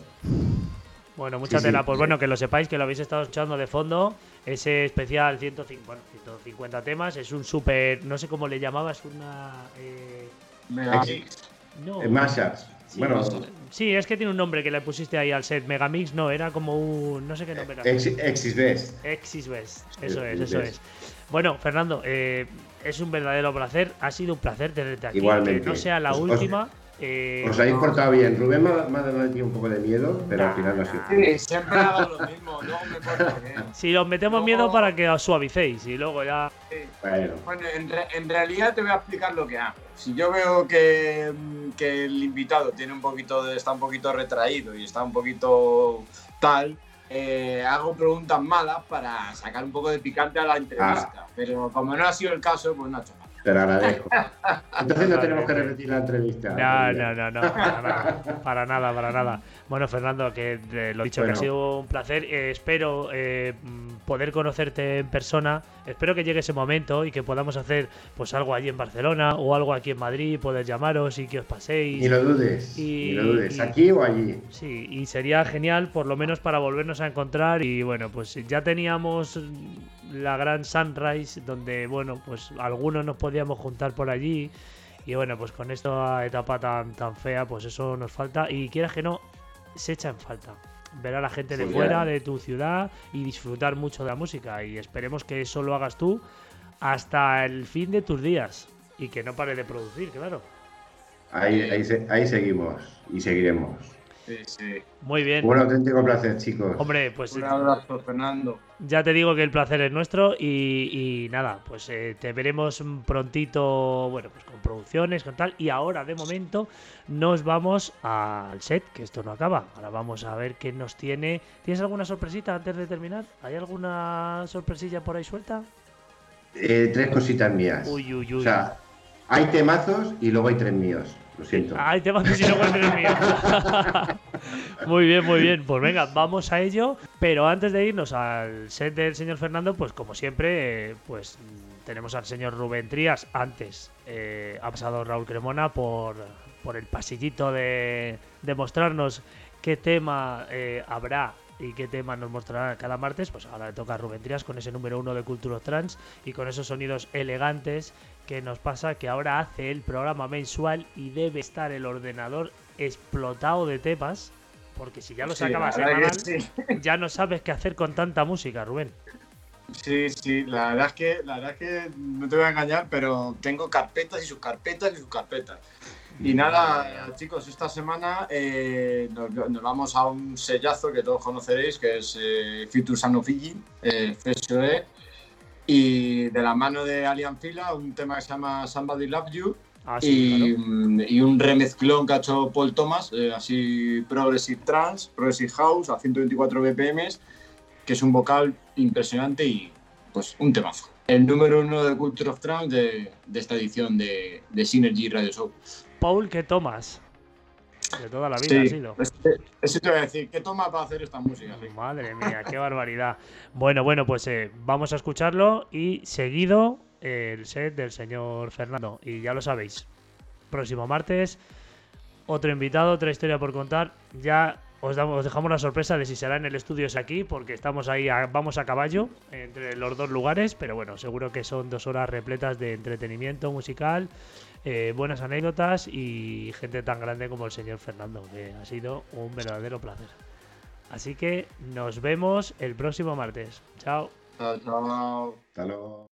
Bueno, mucha Sí, tela. sí. Pues bueno, que lo sepáis, que lo habéis estado escuchando de fondo. Ese especial 150, bueno, 150 temas. Es un súper. No sé cómo le llamabas, una. eh, no. Eh, mashups. Sí, bueno, mashups. Sí, es que tiene un nombre que le pusiste ahí al set. Megamix, no, era como un. No sé qué nombre era. ex, Exis Best. Exis Best. Sí, Eso es, eso es. Bueno, Fernando, eh, es un verdadero placer. Ha sido un placer tenerte aquí. Igualmente. Que no sea la os- última. Eh, Os habéis portado bien. Rubén me ha, me ha dado aquí un poco de miedo, pero al final no ha sido. Sí, siempre hago lo mismo, no me porto bien. si os metemos miedo para que os suavicéis y luego ya. Bueno, Bueno, en, re- en realidad te voy a explicar lo que hago. Si yo veo que, que el invitado tiene un poquito de, está un poquito retraído y está un poquito tal, eh, hago preguntas malas para sacar un poco de picante a la entrevista. Pero como no ha sido el caso, pues no ha hecho nada. Te lo agradezco. <laughs> Entonces no tenemos que repetir la entrevista. No, no, no, no, para nada, para nada, para nada. Bueno, Fernando, que eh, lo dicho, que ha sido un placer. Eh, espero eh, mm, poder conocerte en persona. Espero que llegue ese momento y que podamos hacer pues algo allí en Barcelona o algo aquí en Madrid, poder llamaros y que os paséis. Ni lo dudes, Y- ni lo dudes. y- ¿Aquí o allí? Sí, y sería genial por lo menos para volvernos a encontrar y bueno, pues ya teníamos la gran Sunrise donde bueno, pues algunos nos podíamos juntar por allí y bueno, pues con esta etapa tan tan fea, pues eso nos falta y quieras que no se echa en falta. Ver a la gente de Sí, fuera, ya. de tu ciudad y disfrutar mucho de la música y esperemos que eso lo hagas tú hasta el fin de tus días y que no pare de producir, claro. Ahí, ahí, se- ahí seguimos y seguiremos. Sí, sí. Muy bien. Un auténtico placer, chicos. Hombre, pues Un abrazo, Fernando. Ya te digo que el placer es nuestro y, y nada, pues eh, te veremos prontito, bueno, pues con producciones, con tal. Y ahora, de momento, nos vamos al set, que esto no acaba. Ahora vamos a ver qué nos tiene. ¿Tienes alguna sorpresita antes de terminar? ¿Hay alguna sorpresilla por ahí suelta? Eh, tres cositas mías. Uy, uy, uy. O sea, hay temazos y luego hay tres míos. Lo siento. Ay, te el mío. <laughs> muy bien, muy bien. Pues venga, vamos a ello. Pero antes de irnos al set del señor Fernando, pues como siempre, eh, pues tenemos al señor Rubén Trías. Antes eh, ha pasado Raúl Cremona por, por el pasillito de, de mostrarnos qué tema eh, habrá y qué tema nos mostrará cada martes. Pues ahora le toca a Rubén Trías con ese número uno de Cultura Trans y con esos sonidos elegantes que nos pasa que ahora hace el programa mensual y debe estar el ordenador explotado de temas. Porque si ya lo Sí, verdad semanal, sí. <laughs> ya no sabes qué hacer con tanta música, Rubén. Sí, sí, la verdad es que, la verdad es que no te voy a engañar, pero tengo carpetas y sus carpetas y sus carpetas. Y nada, chicos, esta semana eh, nos, nos vamos a un sellazo que todos conoceréis, que es eh, of Iggy, eh, FSOE, y de la mano de Alien Fila, un tema que se llama Somebody Love You, Ah, sí, y, claro. y un remezclón que ha hecho Paul Thomas, eh, así Progressive Trance, Progressive House a 124 BPM, que es un vocal impresionante y pues un temazo. el número uno de Culture of Trance de, de esta edición de, de Synergy Radio Show. Paul, ¿qué tomas? De toda la vida ha sido. Eso te voy a decir, ¿qué toma para hacer esta música? Madre mía, qué barbaridad. Bueno, bueno, pues eh, vamos a escucharlo y seguido el set del señor Fernando. Y ya lo sabéis, próximo martes, otro invitado, otra historia por contar. Ya os, damos, dejamos la sorpresa de si será en el estudio es aquí, porque estamos ahí, vamos a caballo entre los dos lugares, pero bueno, seguro que son dos horas repletas de entretenimiento musical, eh, buenas anécdotas y gente tan grande como el señor Fernando, que ha sido un verdadero placer. Así que nos vemos el próximo martes. Chao. Chao, chao. Hasta luego.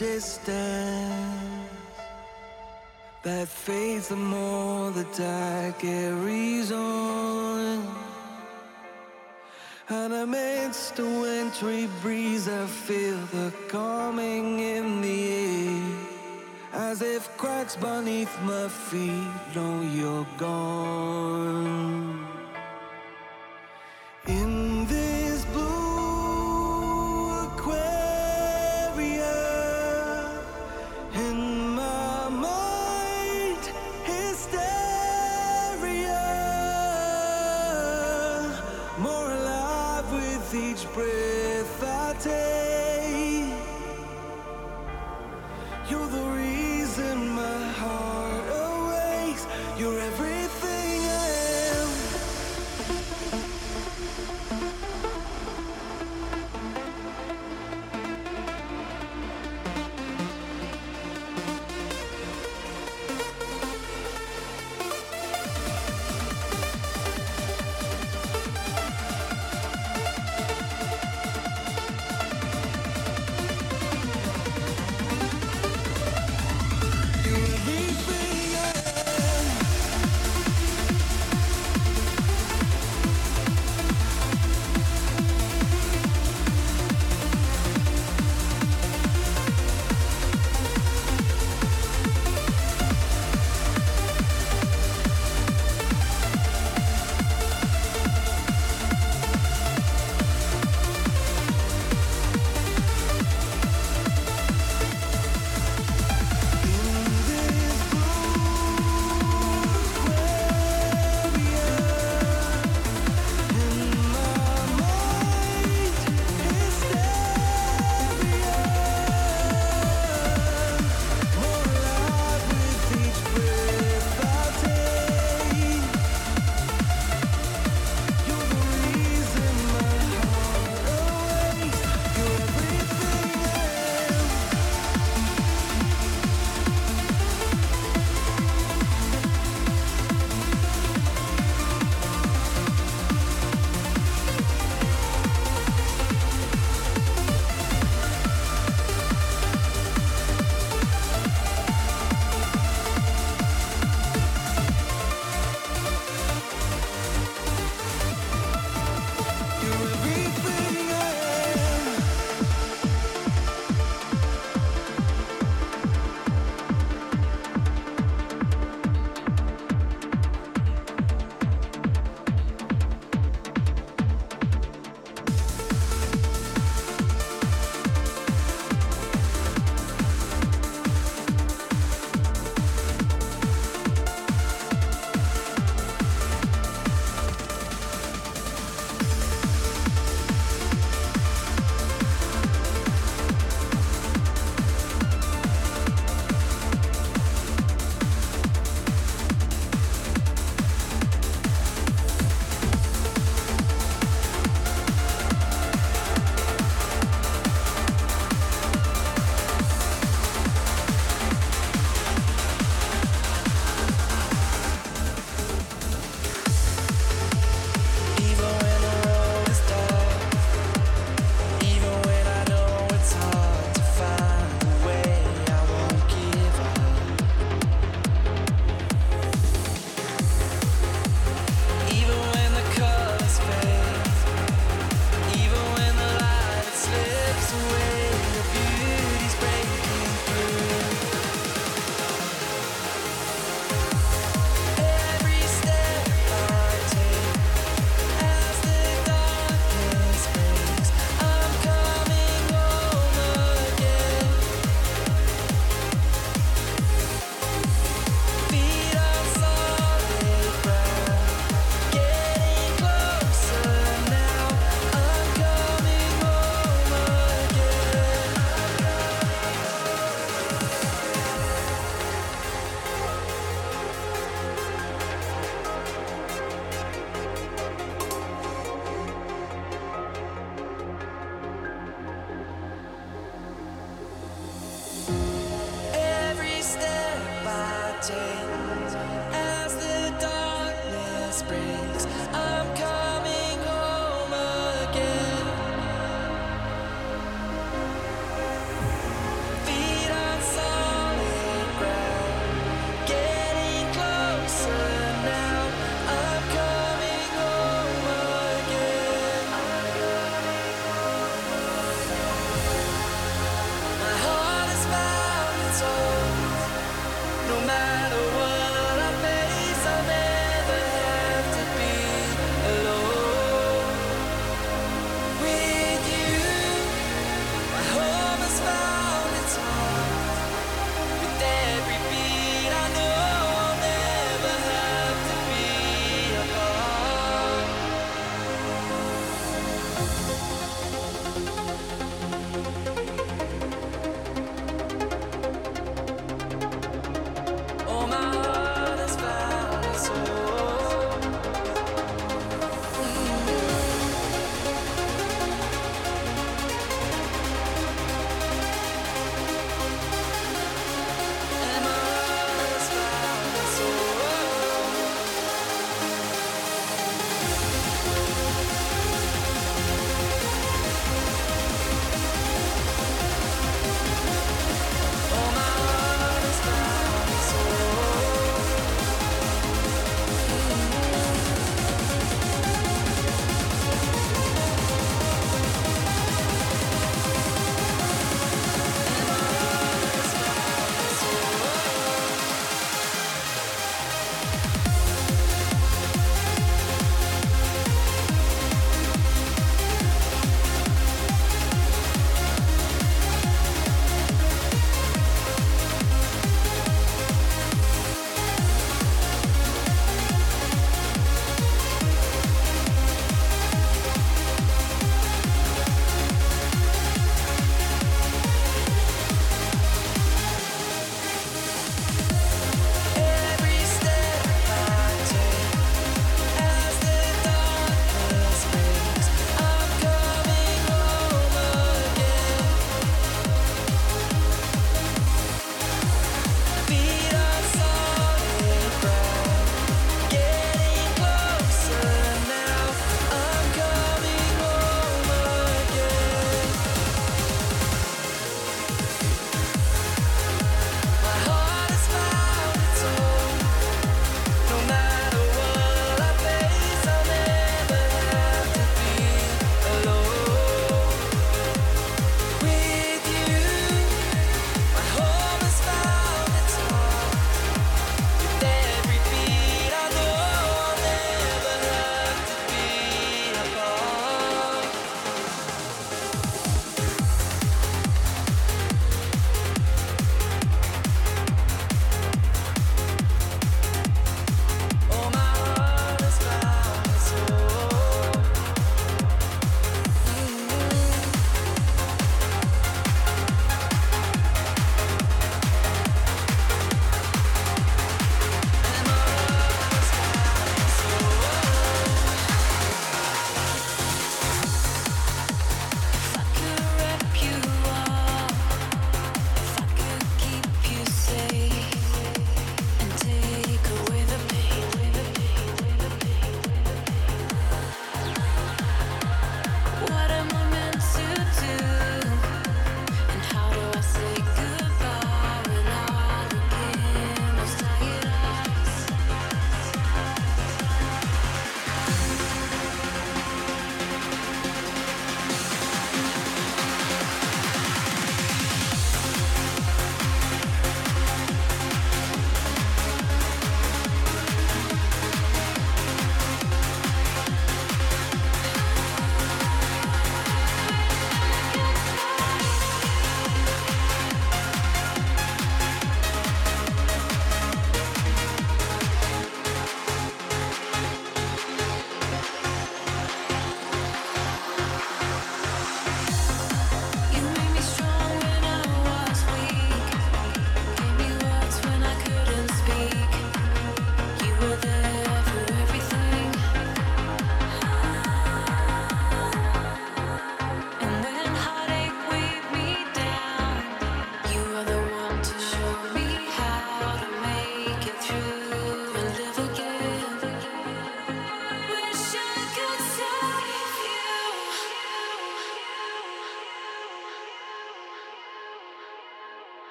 distance that fades the more the I carries on. And amidst the wintry breeze, I feel the calming in the air, as if cracks beneath my feet know you're gone.